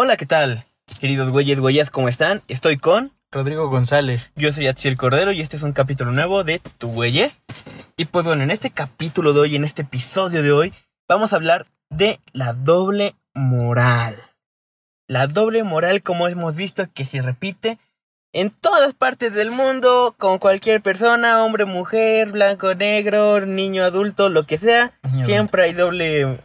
Hola, ¿qué tal? Queridos güeyes, güeyes, ¿cómo están? Estoy con... Rodrigo González. Yo soy Atsiel Cordero y este es un capítulo nuevo de Tu Güeyes. Y pues bueno, en este capítulo de hoy, en este episodio de hoy, vamos a hablar de la doble moral. La doble moral, como hemos visto, que se repite en todas partes del mundo, con cualquier persona, hombre, mujer, blanco, negro, niño, adulto, lo que sea. Niño, siempre hay doble...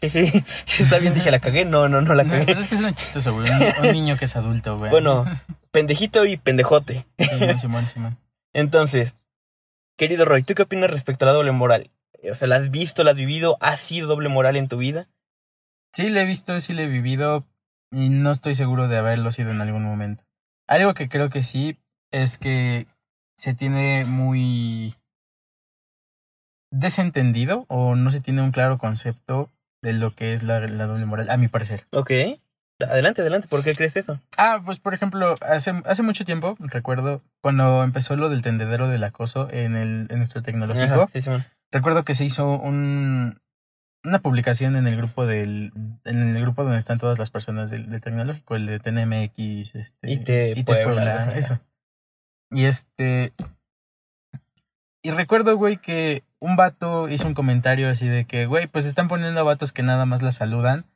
Sí, sí, sí, está bien, dije, la cagué. No, no, no la No, cagué. pero es que es un chistoso, güey. Un, un niño que es adulto, güey. Bueno, pendejito y pendejote. Simón, Simón, Simón. Entonces, querido Roy, ¿tú qué opinas respecto a la doble moral? O sea, ¿la has visto, la has vivido? ¿Has sido doble moral en tu vida? Sí, le he visto, sí le he vivido y no estoy seguro de haberlo sido en algún momento. Algo que creo que sí es que se tiene muy desentendido o no se tiene un claro concepto de lo que es la, la doble moral, a mi parecer. Ok. Adelante, adelante, ¿por qué crees eso? Ah, pues por ejemplo, hace, hace mucho tiempo, recuerdo, cuando empezó lo del tendedero del acoso en, el, en nuestro tecnológico, Ajá, sí, Simón. recuerdo que se hizo un, una publicación en el grupo del en el grupo donde están todas las personas del, del tecnológico, el de TNMX, este, IT Puebla, algo así, eso. Y este y recuerdo, güey, que un vato hizo un comentario así de que, güey, pues están poniendo a vatos que nada más la saludan,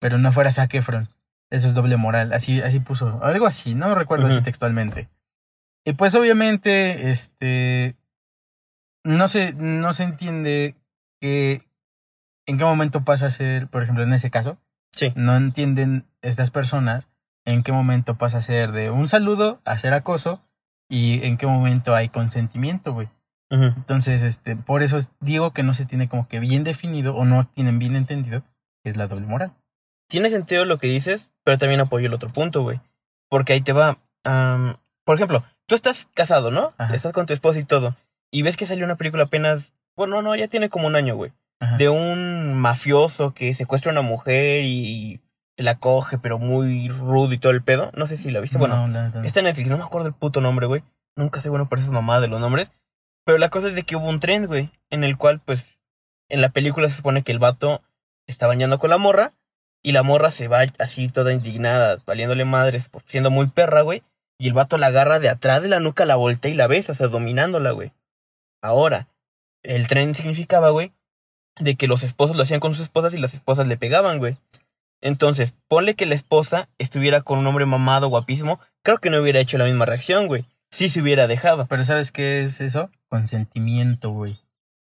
pero no fuera Zac Efron. Eso es doble moral. Así, así puso. Algo así, no recuerdo así textualmente. Y pues obviamente, este. No se, no se entiende que. En qué momento pasa a ser, por ejemplo, en ese caso, Sí. no entienden estas personas en qué momento pasa a ser de un saludo a ser acoso y en qué momento hay consentimiento, güey. Entonces, este, por eso es- digo que no se tiene como que bien definido o no tienen bien entendido qué es la doble moral. Tiene sentido lo que dices, pero también apoyo el otro punto, güey. Porque ahí te va. am, por ejemplo, tú estás casado, ¿no? Ajá. Estás con tu esposa y todo. Y ves que salió una película apenas. Bueno, no, ya tiene como un año, güey. Ajá. de un mafioso que secuestra a una mujer y se la coge, pero muy rudo y todo el pedo. No sé si la viste. Bueno, No, neta no. está en Netflix, no me acuerdo el puto nombre, güey. Nunca sé bueno por esas mamadas de los nombres. Pero la cosa es de que hubo un tren, güey, en el cual, pues, en la película se supone que el vato está bañando con la morra y la morra se va así toda indignada, valiéndole madres, siendo muy perra, güey. Y el vato la agarra de atrás de la nuca, la voltea y la besa, o sea, dominándola, güey. Ahora, el tren significaba, güey, de que los esposos lo hacían con sus esposas y las esposas le pegaban, güey. Entonces, ponle que la esposa estuviera con un hombre mamado, guapísimo, creo que no hubiera hecho la misma reacción, güey. Sí se hubiera dejado. Pero ¿sabes qué es eso? Consentimiento, güey.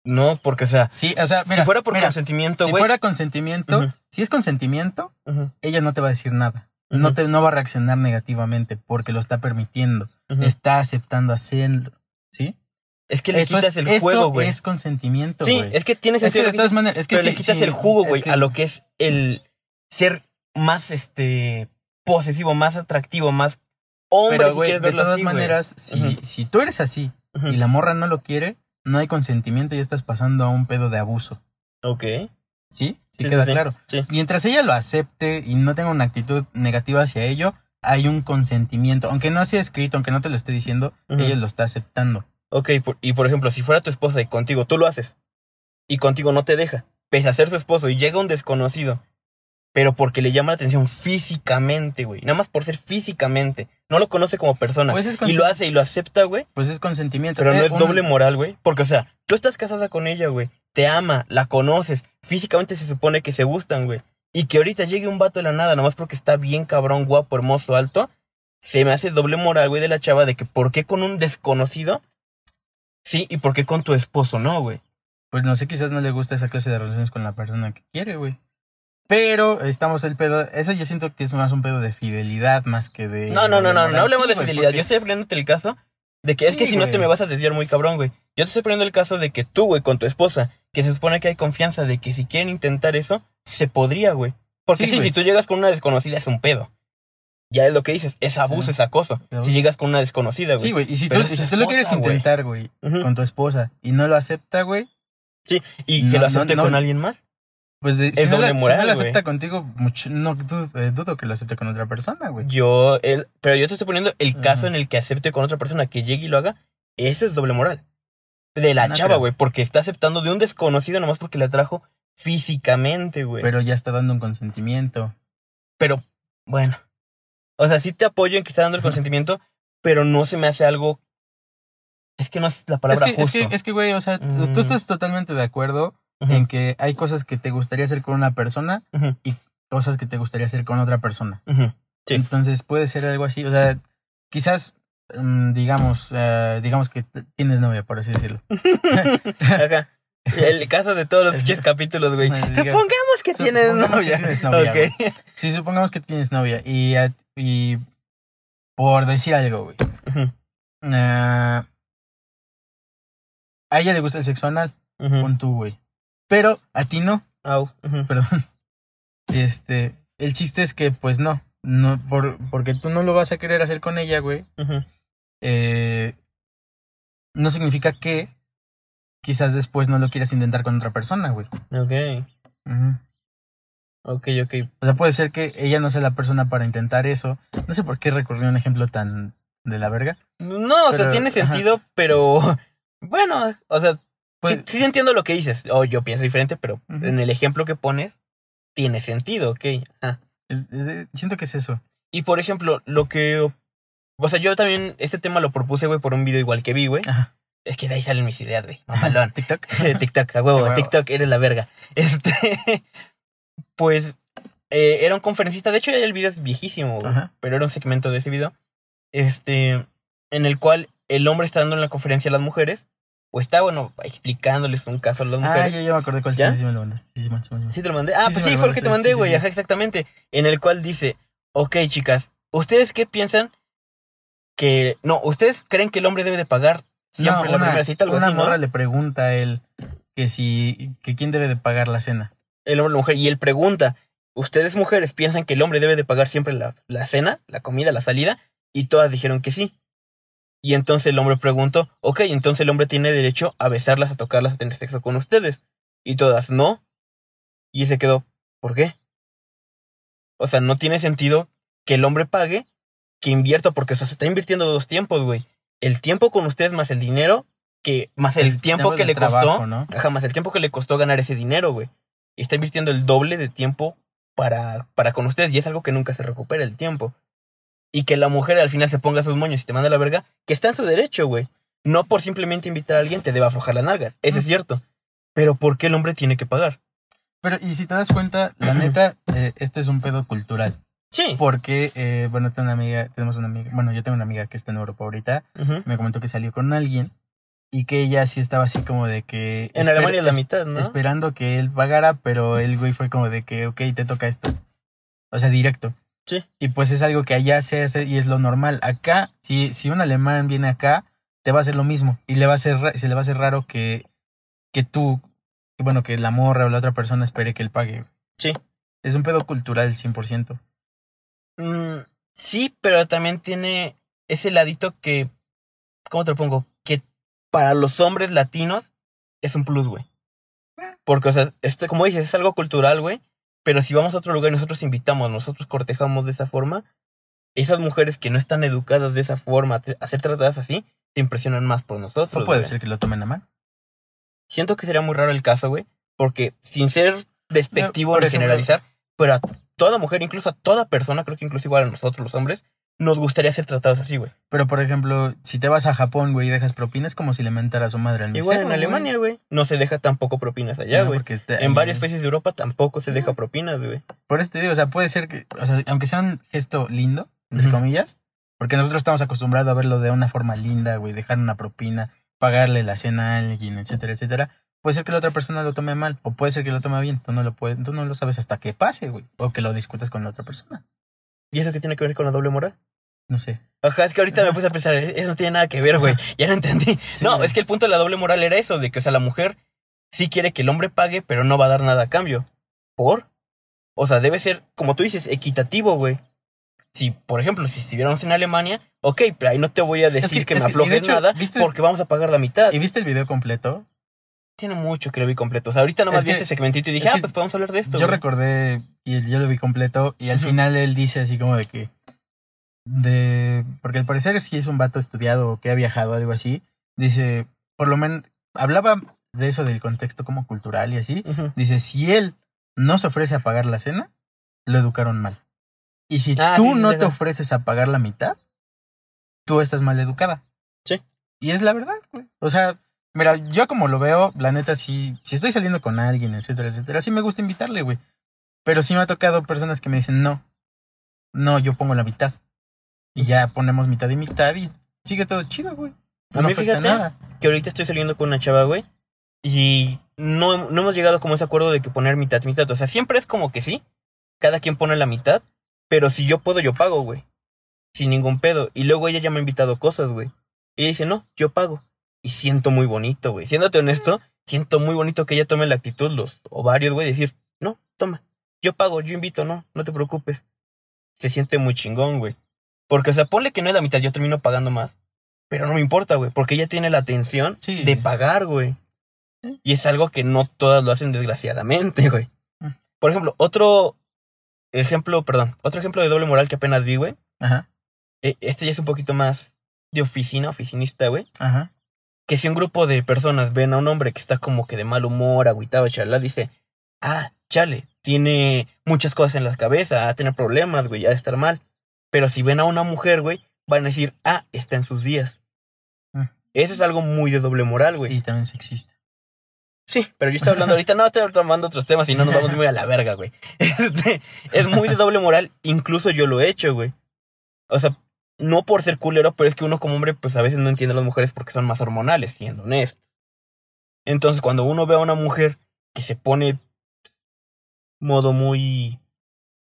No, porque, o sea, Sí, o sea, mira, si fuera por mira, consentimiento, si güey. fuera consentimiento, si es consentimiento, ella no te va a decir nada. No te no va a reaccionar negativamente porque lo está permitiendo, está aceptando hacerlo, ¿sí? Es que le eso quitas es, el eso juego, güey. es consentimiento, Sí, es que tienes Es que de todas maneras, es que pero sí, le quitas sí, el jugo, es güey, que- a lo que es el ser más, este, posesivo, más atractivo, más hombre, Pero, si de todas así, maneras, si, si tú eres así y la morra no lo quiere, no hay consentimiento y estás pasando a un pedo de abuso. Ok. ¿Sí? Sí, Sí, queda sí, claro. Sí. Mientras ella lo acepte y no tenga una actitud negativa hacia ello, hay un consentimiento. Aunque no sea escrito, aunque no te lo esté diciendo, ella lo está aceptando. Ok, por- y por ejemplo, si fuera tu esposa y contigo tú lo haces, y contigo no te deja, pese a ser su esposo, y llega un desconocido, pero porque le llama la atención físicamente, güey, nada más por ser físicamente, no lo conoce como persona, Pues es y lo hace y lo acepta, güey, Pues es consentimiento. pero no Eh, es un- doble moral, güey, porque, o sea, tú estás casada con ella, güey, te ama, la conoces, físicamente se supone que se gustan, güey, y que ahorita llegue un vato de la nada, nada más porque está bien cabrón, guapo, hermoso, alto, se me hace doble moral, güey, de la chava de que por qué con un desconocido, sí, y por qué con tu esposo no, güey. Pues no sé, quizás no le gusta esa clase de relaciones con la persona que quiere, güey. Pero estamos el pedo. Eso yo siento que es más un pedo de fidelidad más que de. No, no, no, no, no hablemos Sí, de fidelidad. Yo estoy poniéndote el caso de que es Sí, que si no te me vas a desviar muy cabrón, güey. Yo te estoy poniendo el caso de que tú, güey, con tu esposa, que se supone que hay confianza de que si quieren intentar eso, se podría, güey. Porque Sí, sí, si tú llegas con una desconocida es un pedo. Ya es lo que dices, es abuso, Sí. es acoso. Si llegas con una desconocida, güey. Sí, güey. Y si tú, si tú lo quieres intentar, güey, con tu esposa y no lo acepta, güey, Y que lo acepte con alguien más. Pues de, si, Es no doble la, si moral, no lo acepta contigo, mucho, no dudo, eh, dudo que lo acepte con otra persona, güey. Yo, el, pero yo te estoy poniendo el caso en el que acepte con otra persona que llegue y lo haga. Eso es doble moral. De la No chava, güey, porque está aceptando de un desconocido nomás porque le atrajo físicamente, güey. Pero, Pero ya está dando un consentimiento. bueno. O sea, sí te apoyo en que está dando el consentimiento, pero no se me hace algo. Es que no es la Es palabra es justo. que, es que, güey, o sea, tú- Mm. tú estás totalmente de acuerdo En que hay cosas que te gustaría hacer con una persona, ujú, cosas que te gustaría hacer con otra persona. Sí. Entonces puede ser algo así, o sea, quizás, mm, digamos, eh, digamos que tienes novia, por así decirlo. Acá. El caso de todos los pinches capítulos, güey. Supongamos que tienes supongamos que novia. tienes novia, Ok. Si supongamos que tienes novia y, y por decir algo, güey, eh, a ella le gusta el sexo anal, con tú, güey. Pero a ti no, Au, perdón. Este, el chiste es que, pues no, no, por, porque tú no lo vas a querer hacer con ella, güey. Eh, no significa que quizás después no lo quieras intentar con otra persona, güey. Ok. Ujú. Ok, ok. O sea, puede ser que ella no sea la persona para intentar eso. No sé por qué recurrí a un ejemplo tan de la verga. No, o sea, tiene ajá. sentido, pero. Bueno, o sea, Pues, sí, sí entiendo lo que dices. O yo pienso diferente, pero en el ejemplo que pones, tiene sentido, ok. Es- siento que es eso. Y por ejemplo, lo que. O sea, yo también este tema lo propuse, güey, por un video igual que vi, güey. Es que de ahí salen mis ideas, güey. Mamalón. TikTok. TikTok, a huevo, A huevo. TikTok, eres la verga. Este. Pues. eh, era un conferencista. De hecho, el video es viejísimo, güey. Pero era un segmento de ese video. Este. En el cual el hombre está dando en la conferencia a las mujeres. O está, bueno, explicándoles un caso a las Ah, mujeres. ya, ya me acordé cuál ¿Ya? sí, sí me lo mandas. Sí, sí, sí, sí, sí. Sí, te lo mandé. Ah, Sí, pues sí, fue el que te mandaste, mandé, sí, güey. sí, Ajá, exactamente. En el cual dice: Ok, chicas, ¿ustedes qué piensan? Que. No, ¿ustedes creen que el hombre debe de pagar siempre No, la una, primera cita? Algo una así, ¿no? morra le pregunta a él que si que quién debe de pagar la cena. el hombre y la mujer, y él pregunta, ¿ustedes mujeres piensan que el hombre debe de pagar siempre la, la cena, la comida, la salida? Y todas dijeron que sí. Y entonces el hombre preguntó, ok, entonces el hombre tiene derecho a besarlas, a tocarlas, a tener sexo con ustedes. Y todas, no. Y se quedó, ¿por qué? O sea, no tiene sentido que el hombre pague, que invierta, porque o sea, se está invirtiendo dos tiempos, güey. El tiempo con ustedes más el dinero, que más el, tiempo que le trabajo, costó. ¿no? Ajá, más el tiempo que le costó ganar ese dinero, güey. Está invirtiendo el doble de tiempo para, para con ustedes. Y es algo que nunca se recupera el tiempo. Y que la mujer al final se ponga sus moños y te manda a la verga, que está en su derecho, güey. No por simplemente invitar a alguien te debe aflojar las nalgas. Eso es cierto. Pero ¿por qué el hombre tiene que pagar? Pero, y si te das cuenta, la neta, eh, este es un pedo cultural. Sí. Porque, eh, bueno, tengo una amiga, tenemos una amiga, bueno, yo tengo una amiga que está en Europa ahorita, me comentó que salió con alguien y que ella sí estaba así como de que... En Alemania es la mitad, ¿no? Esperando que él pagara, pero el güey fue como de que, ok, te toca esto. O sea, directo. Sí. Y pues es algo que allá se hace y es lo normal. Acá, si, si un alemán viene acá, te va a hacer lo mismo. Y le va a ra- se le va a hacer raro que, que tú, que bueno, que la morra o la otra persona espere que él pague. Sí. Es un pedo cultural 100%. Mm, sí, pero también tiene ese ladito que, ¿cómo te lo pongo? Que para los hombres latinos es un plus, güey. Porque, o sea, este, como dices, es algo cultural, güey. Pero si vamos a otro lugar y nosotros invitamos, nosotros cortejamos de esa forma, esas mujeres que no están educadas de esa forma a, ser tratadas así, te impresionan más por nosotros. No puede ser que lo tomen a mal. Siento que sería muy raro el caso, güey. Porque sin ser despectivo Por ni ejemplo- generalizar, pero a toda mujer, incluso a toda persona, creo que incluso igual a nosotros los hombres, nos gustaría ser tratados así, güey. Pero, por ejemplo, si te vas a Japón, güey, y dejas propinas, como si le mentara a su madre al Igual en. Alemania, güey. No se deja tampoco propinas allá, güey. en ahí, varios países de Europa tampoco se deja propinas, güey. Por eso te digo, o sea, puede ser que, o sea, aunque sea un gesto lindo, entre comillas, porque nosotros estamos acostumbrados a verlo de una forma linda, güey, dejar una propina, pagarle la cena a alguien, etcétera, etcétera. Puede ser que la otra persona lo tome mal, o puede ser que lo tome bien. Tú no lo puedes, tú no lo sabes hasta que pase, güey, o que lo discutas con la otra persona. ¿Y eso qué tiene que ver con la doble moral? No sé. Ajá, es que ahorita me puse a pensar, eso no tiene nada que ver, güey. Ya lo entendí. Sí, no, güey. es que el punto de la doble moral era eso, de que, o sea, la mujer sí quiere que el hombre pague, pero no va a dar nada a cambio. ¿Por? O sea, debe ser, como tú dices, equitativo, güey. Si, por ejemplo, si estuviéramos en Alemania, ok, pero ahí no te voy a decir que- me de aflojes nada ¿viste? porque vamos a pagar la mitad. ¿Y viste el video completo? Tiene mucho que lo vi completo. O sea, ahorita nomás Es vi que- ese segmentito y dije, es ah, pues podemos hablar de esto. Yo güey. recordé y yo lo vi completo y al final él dice así como de que de porque al parecer sí es un vato estudiado o que ha viajado algo así, dice, por lo menos hablaba de eso del contexto como cultural y así, dice, si él no se ofrece a pagar la cena, lo educaron mal. Y si Ah, tú sí, no sí, te ofreces a pagar la mitad, tú estás mal educada. Sí. Y es la verdad, güey. O sea, mira, yo como lo veo, la neta, sí, si estoy saliendo con alguien, etcétera, etcétera, sí me gusta invitarle, güey. Pero sí me ha tocado personas que me dicen, no, no, yo pongo la mitad. Y ya ponemos mitad y mitad y sigue todo chido, güey. A mí, fíjate, nada. que ahorita estoy saliendo con una chava, güey. Y no, no hemos llegado como a ese acuerdo de que poner mitad, mitad. O sea, siempre es como que sí. Cada quien pone la mitad. Pero si yo puedo, yo pago, güey. Sin ningún pedo. Y luego ella ya me ha invitado cosas, güey. Y ella dice, no, yo pago. Y siento muy bonito, güey. Siéndote honesto, siento muy bonito que ella tome la actitud, los ovarios, güey, decir, no, toma, yo pago, yo invito, no, no te preocupes. Se siente muy chingón, güey. Porque, o sea, ponle que no es la mitad, yo termino pagando más. Pero no me importa, güey, porque ella tiene la atención Sí. de pagar, güey. Y es algo que no todas lo hacen desgraciadamente, güey. Mm. Por ejemplo, otro ejemplo, perdón, otro ejemplo de doble moral que apenas vi, güey. Ajá, eh, Este ya es un poquito más de oficina, oficinista, güey. ajá. Que si un grupo de personas ven a un hombre que está como que de mal humor, agüitado, charla, dice, ah, chale, tiene muchas cosas en la cabeza, va a tener problemas, güey, ya de estar mal. Pero si ven a una mujer, güey, van a decir, ah, está en sus días. Mm. Eso es algo muy de doble moral, güey. Y también sexista. Sí, pero yo estoy hablando ahorita, no, estoy tomando otros temas y no nos vamos muy a la verga, güey. Este, es muy de doble moral, incluso yo lo he hecho, güey. O sea, no por ser culero, pero es que uno como hombre, pues a veces no entiende a las mujeres porque son más hormonales, siendo honesto. Entonces, cuando uno ve a una mujer que se pone modo muy...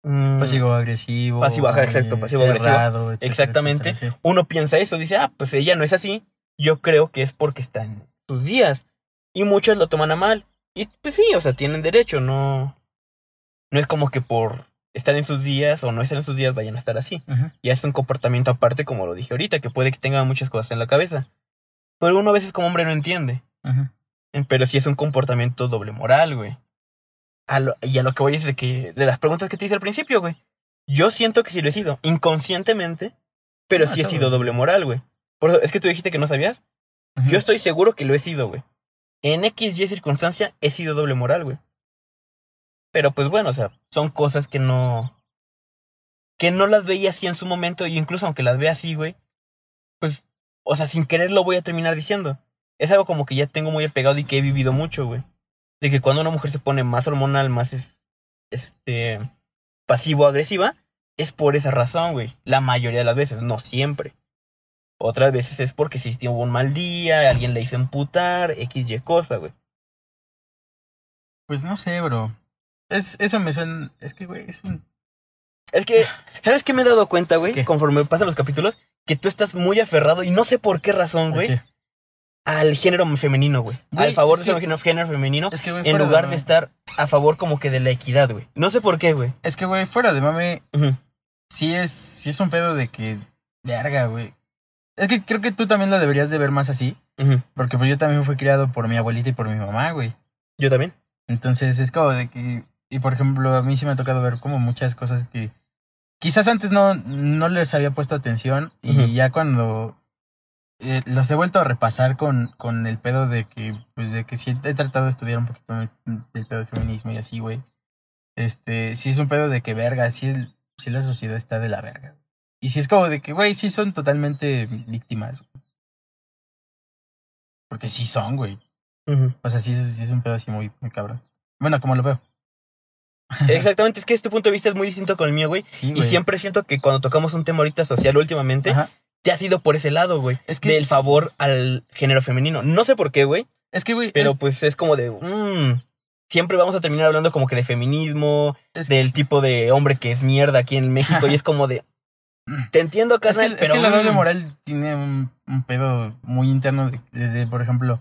mm, Pasivo-agresivo. Pasivo, ajá, muy exacto, cerrado, etcétera, Exactamente. etcétera, sí. uno piensa eso, dice, ah, pues ella no es así. Yo creo que es porque está en sus días. Y muchos lo toman a mal. Y pues sí, o sea, tienen derecho, no. No es como que por estar en sus días o no estar en sus días vayan a estar así. Ujú, Ya es un comportamiento aparte, como lo dije ahorita, que puede que tenga muchas cosas en la cabeza. Pero uno a veces como hombre no entiende. Pero sí es un comportamiento doble moral, güey. A lo- y a lo que voy es de que. De las preguntas que te hice al principio, güey. Yo siento que sí lo he sido. Inconscientemente. Pero Ah, sí he sido doble moral, güey. Por eso, es que tú dijiste que no sabías. Yo estoy seguro que lo he sido, güey. En X, Y circunstancia he sido doble moral, güey. Pero pues bueno, o sea, son cosas que no. Que no las veía así en su momento. Y incluso aunque las vea así, güey. Pues, o sea, sin querer lo voy a terminar diciendo. Es algo como que ya tengo muy apegado y que he vivido mucho, güey. De que cuando una mujer se pone más hormonal, más es, este pasivo-agresiva, es por esa razón, güey. La mayoría de las veces, no siempre. Otras veces es porque si tuvo un mal día, alguien le hizo emputar, X, Y cosa, güey. Pues no sé, bro. Es, eso me suena. Es que, güey, es un. Es que, ¿sabes qué me he dado cuenta, güey? ¿Qué? Conforme pasan los capítulos, que tú estás muy aferrado, y no sé por qué razón, güey, al género femenino, güey. Al favor es de que- género, género femenino, Es que, güey, en lugar de estar a favor como que de la equidad, güey. No sé por qué, güey. Es que, güey, fuera de mame, sí es, sí es un pedo de que. Verga, güey. Es que creo que tú también lo deberías de ver más así. Porque pues yo también fui criado por mi abuelita y por mi mamá, güey. Yo también. Entonces es como de que. Y por ejemplo, a mí sí me ha tocado ver como muchas cosas que quizás antes no, no les había puesto atención. Y ya cuando eh, los he vuelto a repasar con, con el pedo de que, pues de que sí he tratado de estudiar un poquito el, pedo del feminismo y así, güey. Este, sí es un pedo de que verga, sí, el- sí la sociedad está de la verga. Y sí es como de que, güey, sí son totalmente víctimas. Porque sí son, güey. O sea, sí, es- sí es un pedo así muy, muy cabrón. Bueno, como lo veo. Exactamente, es que este punto de vista es muy distinto con el mío, güey. Sí, Y güey. siempre siento que cuando tocamos un tema ahorita social últimamente, Ajá. te ha sido por ese lado, güey. Es que Del favor al género femenino. No sé por qué, güey. Es que, güey, Pero es- pues es como de. mm, siempre vamos a terminar hablando como que de feminismo, es, del tipo de hombre que es mierda aquí en México. y es como de. Te entiendo, es que, carnal, es pero. que la doble mm, moral tiene un, un pedo muy interno de- desde, por ejemplo,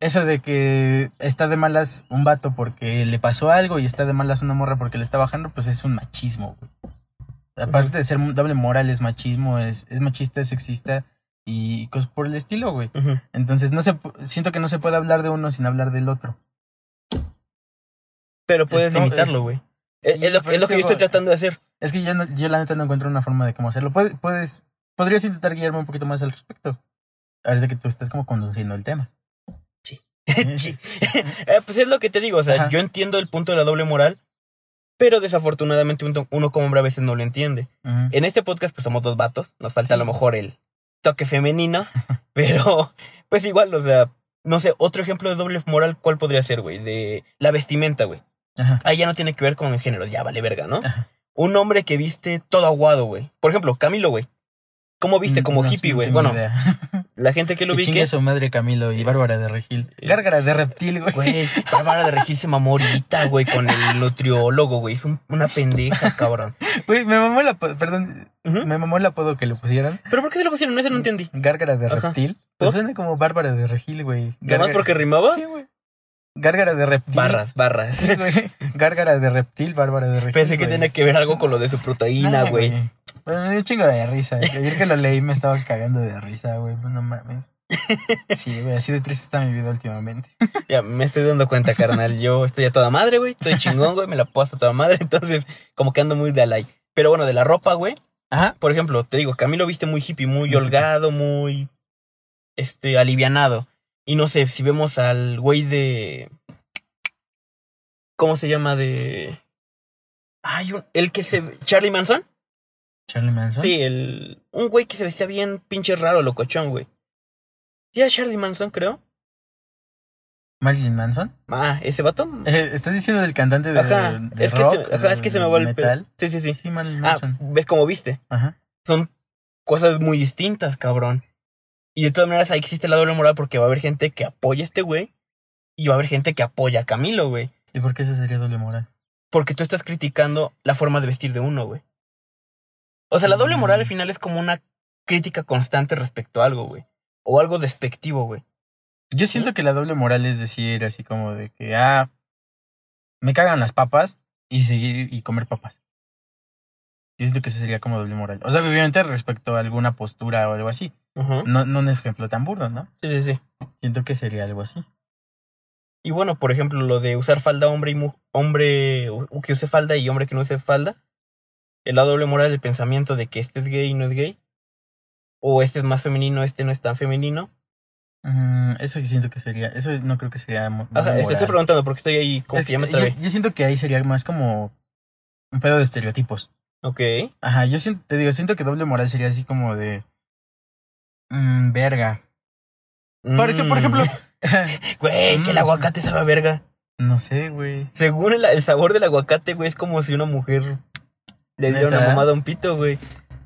eso de que está de malas un vato porque le pasó algo y está de malas una morra porque le está bajando, pues es un machismo, güey. Aparte de ser doble moral, es machismo, es, es machista, es sexista y cosas por el estilo, güey. Entonces, no se, siento que no se puede hablar de uno sin hablar del otro. Pero puedes como- limitarlo, es- güey. Sí, es, es lo, es que yo estoy tratando de hacer. Es que yo, no- yo la neta no encuentro una forma de cómo hacerlo. Puedes, puedes, podrías intentar guiarme un poquito más al respecto. Ahorita que tú estás como conduciendo el tema. Eh, pues es lo que te digo, o sea, Ajá. yo entiendo el punto de la doble moral, Pero desafortunadamente uno, como hombre a veces no lo entiende. En este podcast pues somos dos vatos, nos falta a lo mejor el toque femenino, pero pues igual, o sea, no sé, otro ejemplo de doble moral, ¿cuál podría ser, güey? De la vestimenta, güey. Ahí ya no tiene que ver con el género, ya vale verga, ¿no? Ajá. Un hombre que viste todo aguado, güey. Por ejemplo, Camilo, güey. ¿Cómo viste? Como No, sí, hippie, güey. Bueno, idea. La gente que lo Que ubique... chingue su madre Camilo y Bárbara de Regil. Gárgara de reptil, güey. Güey, Bárbara de Regil se mamó ahorita, güey, con el nutriólogo, güey. Es un- una pendeja, cabrón. Güey, me mamó el apodo, perdón, me mamó el apodo que le pusieron. ¿Pero por qué se lo pusieron? Ese no entendí. Gárgara de Ajá. reptil. Pues suena como Bárbara de Regil, güey. ¿Nada más Gárgara- porque rimaba? Sí, güey. Gárgara de reptil. Barras, barras. Sí, güey. Gárgara de reptil, Bárbara de Regil. Pensé que güey. tenía que ver algo con lo de su proteína, güey. Bueno, me dio un chingo de risa. Ayer que lo leí me estaba cagando de risa, güey. Pues no mames. Sí, güey, así de triste está mi vida últimamente. Ya me estoy dando cuenta, carnal. Yo estoy a toda madre, güey. Estoy chingón, güey. Me la paso a toda madre. Entonces, como que ando muy de alay. Pero bueno, de la ropa, güey. Ajá. Por ejemplo, te digo, Camilo viste muy hippie, muy Muy holgado, muy. Este, alivianado. Y no sé, si vemos al güey de. ¿Cómo se llama? De. Ay, un- el que se. ¿Charlie Manson? Charlie Manson. Sí, el. Un güey que se vestía bien pinche raro, locochón, güey. ¿Sí era Charlie Manson, creo? Marilyn Manson. Ah, ese vato. Eh, ¿Estás diciendo del cantante de, Ajá, de es que, rock? se, ajá, es que se me va el pedo. Sí, sí, sí. Sí, Marilyn Ah, Manson. ves cómo viste. Ajá. Son cosas muy distintas, cabrón. Y de todas maneras ahí existe la doble moral porque va a haber gente que apoya a este güey y va a haber gente que apoya a Camilo, güey. ¿Y por qué eso sería doble moral? Porque tú estás criticando la forma de vestir de uno, güey. O sea, la doble moral al final es como una crítica constante respecto a algo, güey. O algo despectivo, güey. Yo siento que la doble moral es decir así como de que, ah, me cagan las papas y seguir y comer papas. Yo siento que eso sería como doble moral. O sea, obviamente respecto a alguna postura o algo así. No, no un ejemplo tan burdo, ¿no? Sí, sí, sí. Siento que sería algo así. Y bueno, por ejemplo, lo de usar falda hombre y mu- hombre que use falda y hombre que no use falda. La doble moral del pensamiento de que este es gay y no es gay. O este es más femenino, este no es tan femenino. Mm, eso sí siento que sería, eso no creo que sería Ajá, estoy preguntando porque estoy ahí como Es que ya me yo, yo siento que ahí sería más como un pedo de estereotipos. Ok. Ajá, yo siento, te digo, siento que doble moral sería así como de... mm, verga. Porque, por Mm. ejemplo... Güey, que el Mm. aguacate sabe a verga. no sé, güey. Según el, el sabor del aguacate, güey, es como si una mujer le diera una mamada a un pito, güey.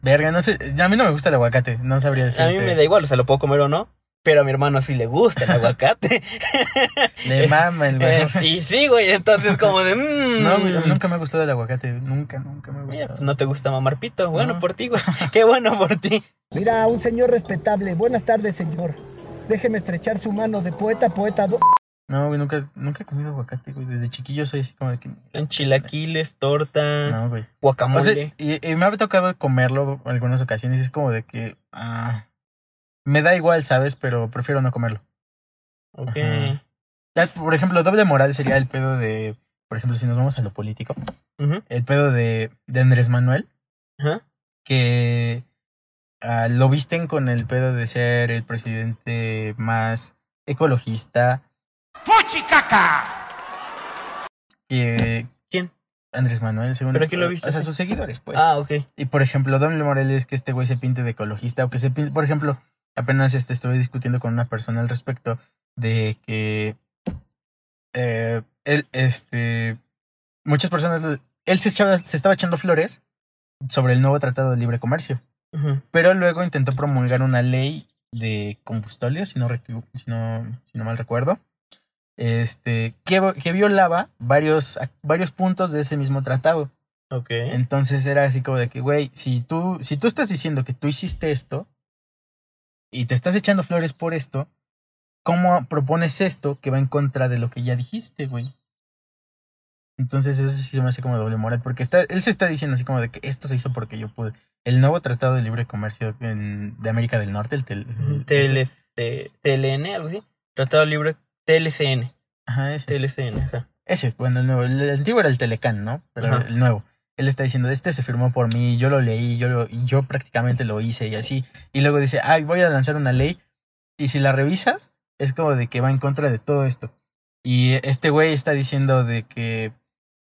Verga, no sé. A mí no me gusta el aguacate. No sabría decirte. A mí me da igual, o sea, lo puedo comer o no. Pero a mi hermano sí le gusta el aguacate. Le mama el Eh, y sí, güey, entonces como de... mm, No, güey, a mí nunca me ha gustado el aguacate. Nunca, nunca me ha Mira, gustado. no te gusta mamar pito. Bueno, No. por ti, güey. Qué bueno por ti. Mira, un señor respetable. Buenas tardes, señor. Déjeme estrechar su mano de poeta a poeta. do- No, güey, nunca, nunca he comido aguacate, güey. Desde chiquillo soy así como de que. En chilaquiles, torta, No, güey. guacamole. O sea, y, y me ha tocado comerlo en algunas ocasiones. Es como de que. Ah, me da igual, ¿sabes? Pero prefiero no comerlo. ok. Ya, Por ejemplo, doble moral sería el pedo de. Por ejemplo, si nos vamos a lo político. El pedo de, de Andrés Manuel. Ajá. que ah, lo visten con el pedo de ser el presidente más ecologista. Que ¿Quién? Andrés Manuel, según ¿Pero quién lo ha visto O sea, sus seguidores, pues. Ah, ok. Y por ejemplo, doble moral es que este güey se pinte de ecologista o que se pinte, por ejemplo, apenas este estuve discutiendo con una persona al respecto de que eh, él, este, muchas personas, él se, echaba- se estaba echando flores sobre el nuevo tratado de libre comercio, pero luego intentó promulgar una ley de combustorio, si no, recu- si no, si no mal recuerdo, este, que, que violaba varios, varios puntos de ese mismo tratado. Ok. Entonces era así como de que, güey, si tú, si tú estás diciendo que tú hiciste esto y te estás echando flores por esto, ¿cómo propones esto que va en contra de lo que ya dijiste, güey? Entonces eso sí se me hace como doble moral, porque está, él se está diciendo así como de que esto se hizo porque yo pude. El nuevo Tratado de Libre Comercio en- de América del Norte, el, tel- el- TLC, TLN, algo así. Tratado Libre TLCN. Ajá, ese. TLCN, ajá. Ese, bueno, el nuevo. El, antiguo era el Telecán, ¿no? Pero Ajá. el nuevo. Él está diciendo, este se firmó por mí, yo lo leí, yo, lo, yo prácticamente lo hice y así. Y luego dice, ay, voy a lanzar una ley. Y si la revisas, es como de que va en contra de todo esto. Y este güey está diciendo de que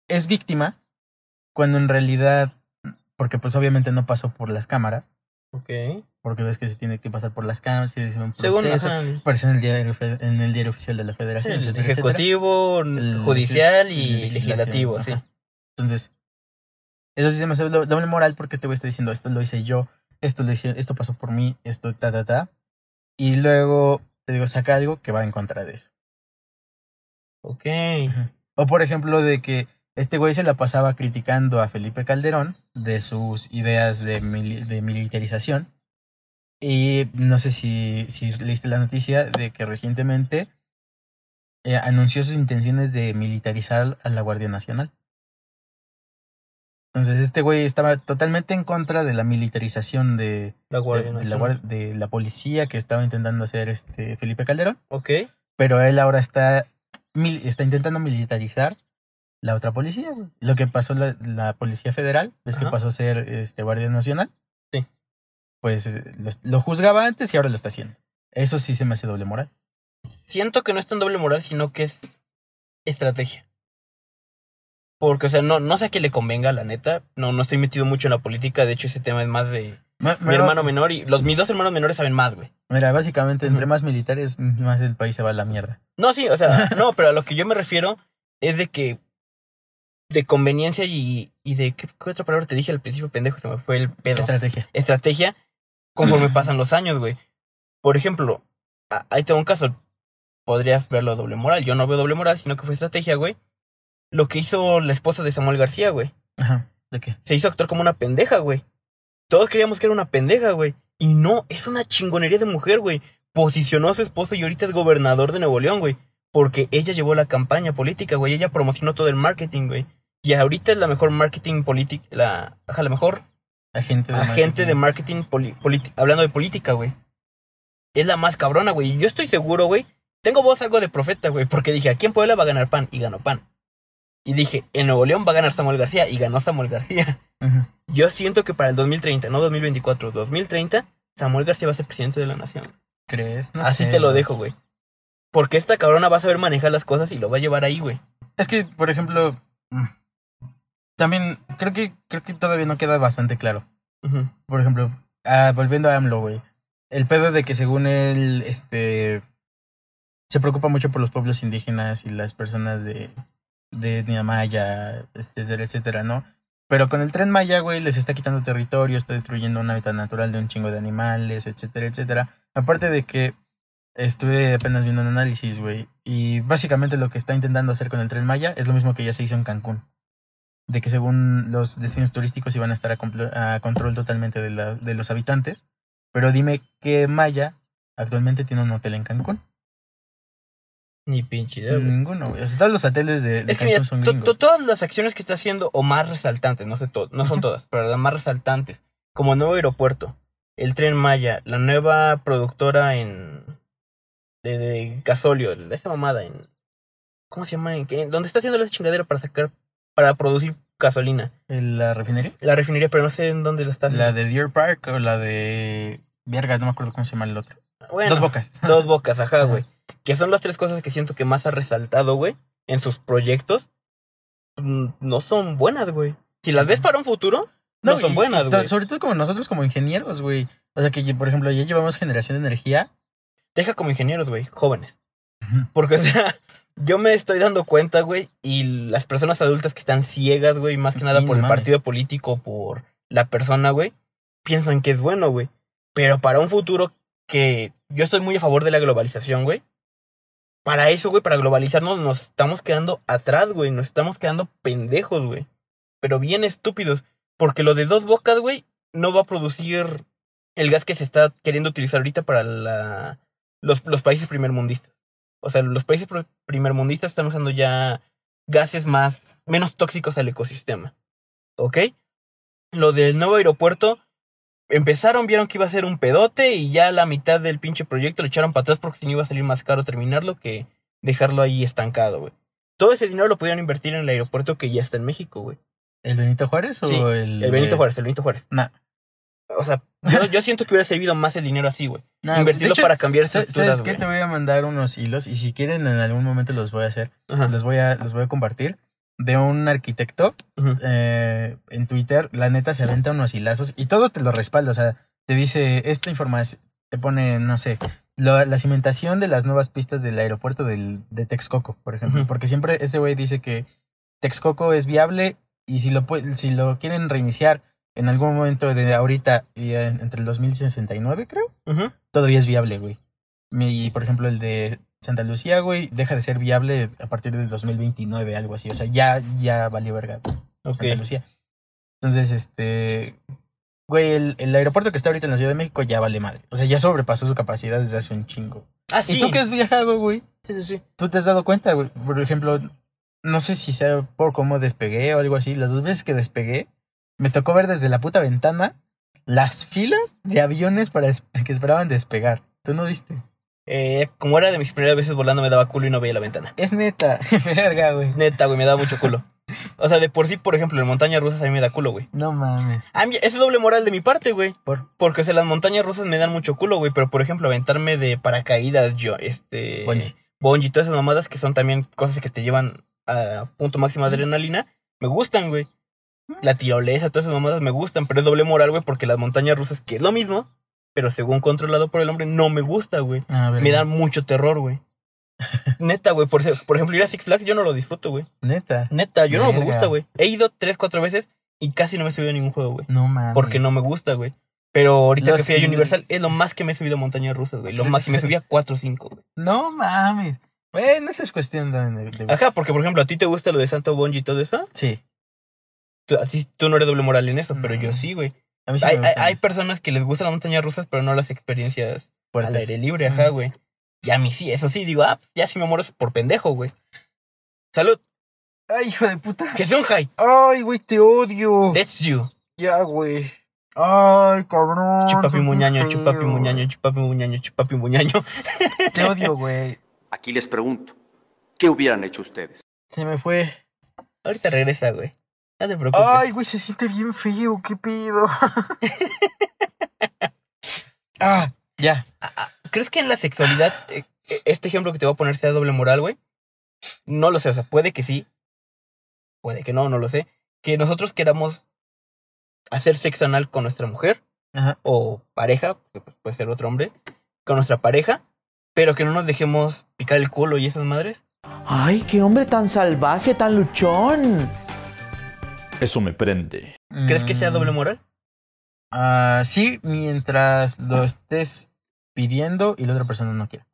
es víctima cuando en realidad, porque pues obviamente no pasó por las cámaras, Ok. porque ves que se tiene que pasar por las cámaras, y es un Según proceso, ajá, aparece en el diario, en el diario oficial de la Federación, el etcétera, etcétera. ejecutivo, El judicial y el legislativo, sí. Entonces, eso sí se me hace do- doble moral porque este güey está diciendo esto lo hice yo, esto lo hice, esto pasó por mí, esto ta ta ta. Y luego te digo, saca algo que va en contra de eso. Ok. O por ejemplo, de que este güey se la pasaba criticando a Felipe Calderón de sus ideas de, mili- de militarización. Y no sé si, si leíste la noticia de que recientemente eh, anunció sus intenciones de militarizar a la Guardia Nacional. Entonces este güey estaba totalmente en contra de la militarización de, La Guardia de, de la, Nacional. guar- de la policía que estaba intentando hacer este Felipe Calderón Ok. pero él ahora está, mil- está intentando militarizar la otra policía, güey. Lo que pasó la, la Policía Federal, ves que pasó a ser este, Guardia Nacional. Sí. Pues eh, lo, lo juzgaba antes y ahora lo está haciendo. Eso sí se me hace doble moral. Siento que no es tan doble moral, sino que es estrategia. Porque, o sea, no, no sé a qué le convenga, la neta. No, no estoy metido mucho en la política. De hecho, ese tema es más de Ma- mi pero- hermano menor y los mis dos hermanos menores saben más, güey. Mira, básicamente, entre más militares, más el país se va a la mierda. No, sí, o sea, no, pero a lo que yo me refiero es de que de conveniencia y, y de ¿qué, qué otra palabra te dije al principio, pendejo, se me fue el pedo. Estrategia. Estrategia conforme pasan los años, güey. Por ejemplo, a- ahí tengo un caso. Podrías verlo doble moral. Yo no veo doble moral, sino que fue estrategia, güey. Lo que hizo la esposa de Samuel García, güey. Ajá. ¿De qué? Se hizo actuar como una pendeja, güey. Todos creíamos que era una pendeja, güey. Y no, es una chingonería de mujer, güey. Posicionó a su esposo y ahorita es gobernador de Nuevo León, güey. Porque ella llevó la campaña política, güey. Ella promocionó todo el marketing, güey. Y ahorita es la mejor marketing política, la, ajá, la mejor Agente de agente de marketing poli- politi- hablando de política, güey. Es la más cabrona, güey. Y yo estoy seguro, güey. Tengo voz algo de profeta, güey. Porque dije, aquí en Puebla va a ganar PAN. Y ganó PAN. Y dije, en Nuevo León va a ganar Samuel García. Y ganó Samuel García. Yo siento que para el 2030, no 2024, 2030, Samuel García va a ser presidente de la nación. ¿Crees? No Así sé, te lo dejo, güey. Porque esta cabrona va a saber manejar las cosas y lo va a llevar ahí, güey. Es que, por ejemplo, mm, también creo que, creo que todavía no queda bastante claro. Por ejemplo, ah, volviendo a AMLO, güey. El pedo de que según él, este, se preocupa mucho por los pueblos indígenas y las personas de, de etnia maya, este, etcétera, ¿no? Pero con el tren Maya, güey, les está quitando territorio, está destruyendo un hábitat natural de un chingo de animales, etcétera, etcétera. Aparte de que estuve apenas viendo un análisis, güey, y básicamente lo que está intentando hacer con el tren Maya es lo mismo que ya se hizo en Cancún de que según los destinos turísticos iban a estar a, control totalmente de, la- de los habitantes. Pero dime que Maya actualmente tiene un hotel en Cancún. Ni pinche idea. Ninguno, güey. O sea, todos los hoteles de, de Es que mira, Cancún son to- gringos. to- todas las acciones que está haciendo, o más resaltantes, no sé todo, no son todas, pero las más resaltantes, como el nuevo aeropuerto, el tren Maya, la nueva productora en de, de gasóleo, esa mamada en ¿cómo se llama? ¿En qué? ¿Dónde está haciendo la chingadera para sacar para producir gasolina? ¿La refinería? La refinería, pero no sé en dónde la está haciendo. ¿La de Deer Park o la de... Verga, no me acuerdo cómo se llama el otro. Bueno, Dos bocas. Dos bocas, ajá, güey. Que son las tres cosas que siento que más ha resaltado, güey, en sus proyectos. Mm, No son buenas, güey. Si las ves para un futuro, no, son y- buenas, güey. Sobre todo como nosotros como ingenieros, güey. O sea que, por ejemplo, ya llevamos generación de energía. Deja como ingenieros, güey, jóvenes. Porque, o sea, yo me estoy dando cuenta, güey, y las personas adultas que están ciegas, güey, más que Sí, nada no por el mames. partido político, por la persona, güey, piensan que es bueno, güey. Pero para un futuro que yo estoy muy a favor de la globalización, güey. Para eso, güey, para globalizarnos nos estamos quedando atrás, güey. Nos estamos quedando pendejos, güey. Pero bien estúpidos. Porque lo de dos bocas, güey, no va a producir el gas que se está queriendo utilizar ahorita para la, los, los países primermundistas. O sea, los países pr- primermundistas están usando ya gases más, menos tóxicos al ecosistema. ¿Ok? Lo del nuevo aeropuerto, empezaron, vieron que iba a ser un pedote y ya la mitad del pinche proyecto lo echaron para atrás porque si no iba a salir más caro terminarlo que dejarlo ahí estancado, güey. Todo ese dinero lo pudieron invertir en el aeropuerto que ya está en México, güey. ¿El Benito Juárez o Sí, el. El Benito Juárez, el Benito Juárez. Nah. O sea, yo, yo siento que hubiera servido más el dinero así, güey. Nah, Invertirlo hecho, para cambiar ¿Sabes qué? Te voy a mandar unos hilos y si quieren en algún momento los voy a hacer. Ajá. Los voy a, los voy a compartir. de un arquitecto eh, en Twitter, la neta se aventa unos hilazos y todo te lo respalda. O sea, te dice esta información, te pone, no sé, lo- la cimentación de las nuevas pistas del aeropuerto del, de Texcoco, por ejemplo. Porque siempre ese güey dice que Texcoco es viable y si lo, si lo quieren reiniciar en algún momento de ahorita y en- entre el 2069, creo, Ujú. todavía es viable, güey. Y, por ejemplo, el de Santa Lucía, güey, deja de ser viable a partir del 2029, algo así. O sea, ya, ya valió verga. Ok. Santa Lucía. Entonces, este. Güey, el, el aeropuerto que está ahorita en la Ciudad de México ya vale madre. O sea, ya sobrepasó su capacidad desde hace un chingo. Ah, sí. ¿Y tú que has viajado, güey? Sí, sí, sí. ¿Tú te has dado cuenta, güey? Por ejemplo, no sé si sea por cómo despegué o algo así. Las dos veces que despegué, me tocó ver desde la puta ventana las filas de aviones para que esperaban despegar. ¿Tú no viste? Eh, como era de mis primeras veces volando, me daba culo y no veía la ventana. Es neta. Verga, güey. Neta, güey, me daba mucho culo. O sea, de por sí, por ejemplo, en montañas rusas a mí me da culo, güey. No mames. Ah, mira, ese es doble moral de mi parte, güey. Por. Porque, o sea, las montañas rusas me dan mucho culo, güey. Pero, por ejemplo, aventarme de paracaídas, yo, este. Bungee. Bungee, todas esas mamadas que son también cosas que te llevan a punto máximo de adrenalina, me gustan, güey. La tirolesa, todas esas mamadas me gustan, pero es doble moral, güey, porque las montañas rusas, que es lo mismo, pero según controlado por el hombre, no me gusta, güey. Me dan mucho terror, güey. Neta, güey. Por, por ejemplo, ir a Six Flags yo no lo disfruto, güey. Neta. Neta, yo no me Verga. gusta, güey. He ido tres, cuatro veces y casi no me he subido a ningún juego, güey. No mames. Porque no me gusta, güey. Pero ahorita Los- que fui a Universal es lo más que me he subido a montañas rusas, güey. Lo más que me subí a 4 o 5, güey. No mames. Bueno, eso es cuestión de. de- Ajá, porque por ejemplo, a ti te gusta lo de Santo Bonji y todo eso. Sí. Tú, a ti- tú no eres doble moral en eso, pero yo sí, güey. A mí sí Hay, me hay, hay personas que les gustan las montañas rusas, pero no las experiencias al aire libre, ajá, Mm. güey. Y a mí sí, eso sí, digo, ah, ya sí me muero por pendejo, güey. Salud. Ay, hijo de puta. Que sea un high. Ay, güey, te odio. That's you. Ya, güey. Ay, cabrón. Chupapi muñaño, chupapi muñaño, chupapi muñaño, chupapi muñaño. Te odio, güey. Aquí les pregunto, ¿qué hubieran hecho ustedes? Se me fue. Ahorita regresa, güey. No te preocupes. Ay, güey, se siente bien feo. ¿Qué pido? ah, ya. ¿Crees que en la sexualidad eh, eh, este ejemplo que te voy a poner sea doble moral, güey? No lo sé, o sea, puede que sí. Puede que no, no lo sé. Que nosotros queramos hacer sexo anal con nuestra mujer Ajá. o pareja, que pues, puede ser otro hombre, con nuestra pareja, pero que no nos dejemos picar el culo y esas madres. ¡Ay, qué hombre tan salvaje, tan luchón! Eso me prende. ¿Crees que sea Mm, doble moral? Ah, sí, mientras lo estés pidiendo y la otra persona no quiera.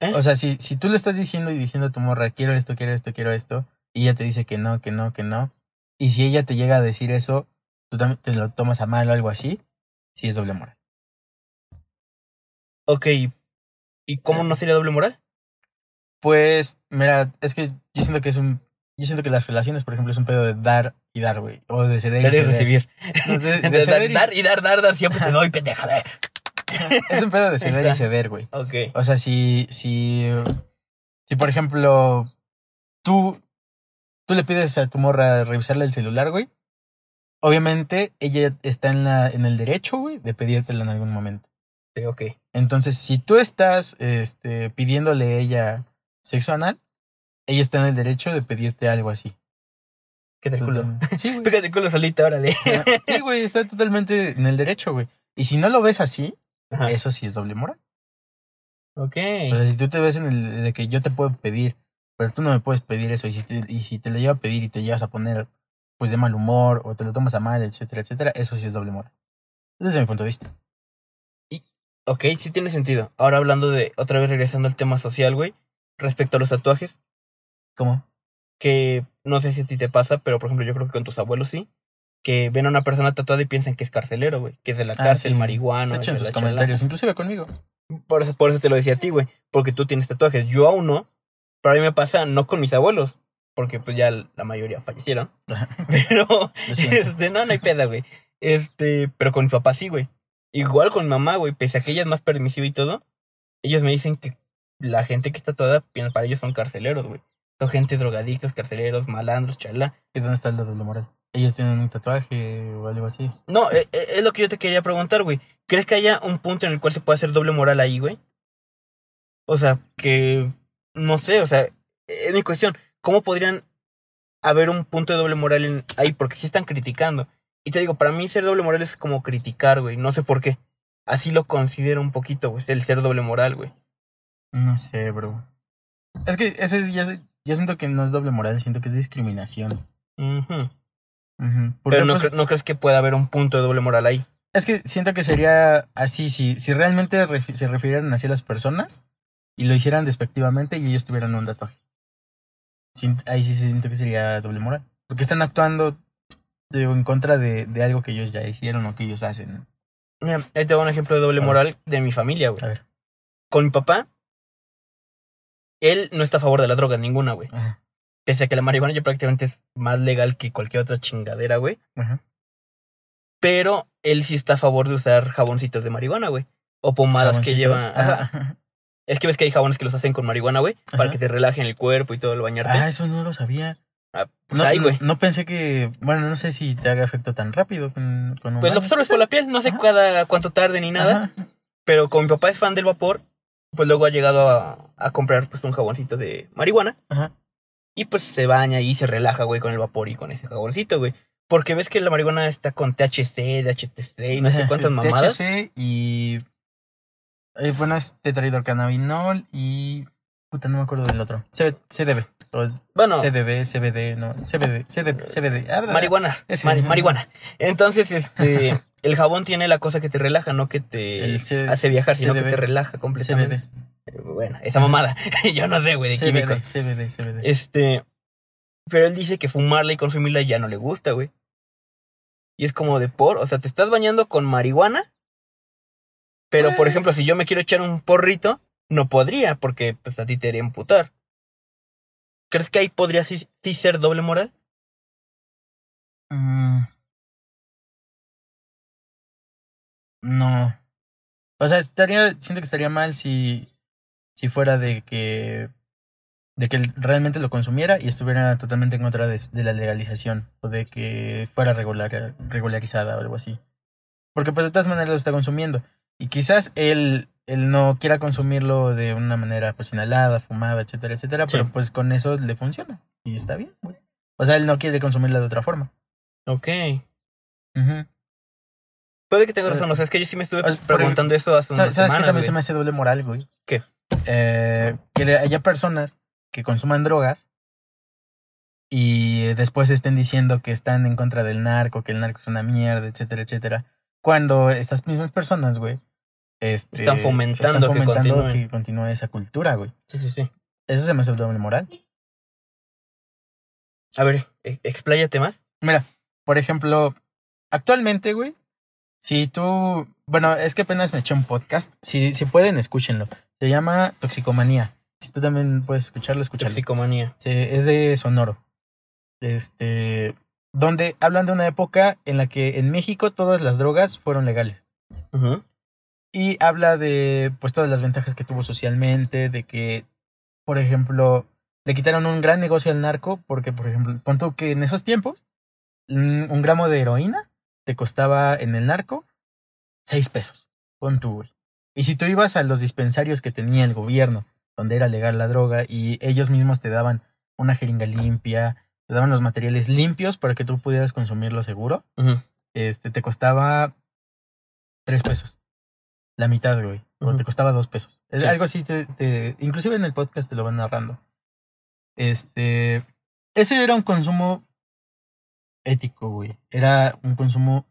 ¿Eh? O sea, si, si tú le estás diciendo y diciendo a tu morra, quiero esto, quiero esto, quiero esto, y ella te dice que no, que no, que no, y si ella te llega a decir eso, tú también te lo tomas a mal o algo así, sí es doble moral. Ok. ¿Y cómo no sería doble moral? Pues, mira, es que yo siento que es un. Yo siento que las relaciones, por ejemplo, es un pedo de dar y dar, güey. O de ceder y ceder. recibir. No, de- de De ceder dar, y- dar y dar, dar, dar, siempre te doy, pendeja. Es un pedo de ceder y ceder, güey. Ok. O sea, si, si, si por ejemplo, tú, tú le pides a tu morra revisarle el celular, güey, obviamente ella está en, la, en el derecho, güey, de pedírtelo en algún momento. Sí, ok. Entonces, si tú estás este, pidiéndole a ella sexo anal, ella está en el derecho de pedirte algo así. ¿Qué tal culo? Sí, güey. Pícate el culo solita, órale. Sí, güey, está totalmente en el derecho, güey. Y si no lo ves así, Ajá. eso sí es doble moral. Ok. O sea, si tú te ves en el de que yo te puedo pedir, pero tú no me puedes pedir eso, y si te, y si te lo llevo a pedir y te llevas a poner pues de mal humor, o te lo tomas a mal, etcétera, etcétera, eso sí es doble moral. Desde mi punto de vista. Ok, sí tiene sentido. Ahora hablando de, otra vez regresando al tema social, güey, respecto a los tatuajes, ¿Cómo? que no sé si a ti te pasa, pero por ejemplo yo creo que con tus abuelos sí, que ven a una persona tatuada y piensan que es carcelero, güey, que es de la Ah, cárcel, sí. marihuano. Se echan sus comentarios, inclusive conmigo. Por eso, por eso te lo decía a ti, güey, porque tú tienes tatuajes. Yo aún no, pero a mí me pasa no con mis abuelos, porque pues ya la mayoría fallecieron, pero. Este, no, no hay peda, güey. Este, pero con mi papá sí, güey. Igual con mi mamá, güey. Pese a que ella es más permisiva y todo, ellos me dicen que la gente que está toda, para ellos son carceleros, güey. Son gente drogadictos, carceleros, malandros, chalá. ¿Y dónde está el doble moral? Ellos tienen un tatuaje o algo así. No, eh, eh, es lo que yo te quería preguntar, güey. ¿Crees que haya un punto en el cual se pueda hacer doble moral ahí, güey? O sea, que. No sé, o sea, es mi cuestión. ¿Cómo podrían haber un punto de doble moral en, ahí, porque sí están criticando. Y te digo, para mí ser doble moral es como criticar, güey. No sé por qué. Así lo considero un poquito, güey. El ser doble moral, güey. No sé, bro. Es que ese es, ya, ya siento que no es doble moral, siento que es discriminación. Pero no, pues, cre- no crees que pueda haber un punto de doble moral ahí. Es que siento que sería así, si, si realmente se refirieran así a las personas y lo hicieran despectivamente y ellos tuvieran un tatuaje. Ahí sí siento que sería doble moral. Porque están actuando digo, en contra de, de algo que ellos ya hicieron o que ellos hacen. Mira, ahí te doy un ejemplo de doble A moral de mi familia, güey. A ver. Con mi papá, él no está a favor de la droga ninguna, güey. Ajá. Pese a que la marihuana ya prácticamente es más legal que cualquier otra chingadera, güey. Ajá. Pero él sí está a favor de usar jaboncitos de marihuana, güey. O pomadas que llevan. Ajá. Ajá. Es que ves que hay jabones que los hacen con marihuana, güey. Para que te relajen el cuerpo y todo el bañarte. Ah, eso no lo sabía. Ah, pues No, ahí, güey. no, no pensé que. Bueno, no sé si te haga efecto tan rápido con, con Pues lo absorbes por la piel, no sé Ajá. cada cuánto tarde ni nada. Ajá. Pero como mi papá es fan del vapor, pues luego ha llegado a, a comprar pues un jaboncito de marihuana. Ajá. Y pues se baña y se relaja, güey, con el vapor y con ese jaboncito, güey. Porque ves que la marihuana está con THC, DHTC y no sé cuántas mamadas. THC y. eh, bueno, es tetrahidrocannabinol y. Puta, no me acuerdo del otro. C- CDB. Bueno, CDB, CBD, no. CBD, CDB, CBD. Ah, marihuana. Mari- marihuana. Entonces, este, el jabón tiene la cosa que te relaja, no que te C- hace viajar, sino que te relaja completamente. CBD. Bueno, esa mamada. Yo no sé, güey, de químicos. CBD, CBD. Este. Pero él dice que fumarla y consumirla ya no le gusta, güey. Y es como de por. O sea, te estás bañando con marihuana. Pero, por Pues- ejemplo, si yo me quiero echar un porrito, no podría, porque pues a ti te haría imputar. ¿Crees que ahí podría sí, sí ser doble moral? Mm. No. O sea, estaría, siento que estaría mal si, si fuera de que, de que él realmente lo consumiera y estuviera totalmente en contra de, de la legalización o de que fuera regular, regularizada o algo así. Porque pues de todas maneras lo está consumiendo. Y quizás él, él no quiera consumirlo de una manera pues inhalada, fumada, etcétera, etcétera, Sí. pero pues con eso le funciona. Y está bien, güey. O sea, él no quiere consumirla de otra forma. Ok. Ujú. Puede que tengas razón. O sea, es que yo sí me estuve preguntando esto hace unas ¿Sabes qué semanas, también güey. se me hace doble moral, güey? ¿Qué? Eh, que haya personas que consuman drogas y después estén diciendo que están en contra del narco, que el narco es una mierda, etcétera, etcétera. Cuando estas mismas personas, güey, este, Están fomentando están que fomentando que continúe esa cultura, güey. Sí, sí, sí. Eso se me hace doble moral. A ver, e- expláyate más. Mira, por ejemplo, actualmente, güey, si tú, bueno, es que apenas me eché un podcast, si, si pueden, escúchenlo. Se llama Toxicomanía. Si tú también puedes escucharlo, escúchalo. Toxicomanía. Sí, es de Sonoro. Este, donde hablan de una época en la que en México todas las drogas fueron legales. Y habla de pues todas las ventajas que tuvo socialmente, de que, por ejemplo, le quitaron un gran negocio al narco, porque, por ejemplo, pon tú que en esos tiempos, un gramo de heroína te costaba en el narco seis pesos. Pon tú, güey. Y si tú ibas a los dispensarios que tenía el gobierno, donde era legal la droga, y ellos mismos te daban una jeringa limpia, te daban los materiales limpios para que tú pudieras consumirlo seguro, este, te costaba tres pesos. La mitad, güey. O te costaba dos pesos. Sí. algo así, te, te- inclusive en el podcast te lo van narrando. Este, ese era un consumo ético, güey. Era un consumo,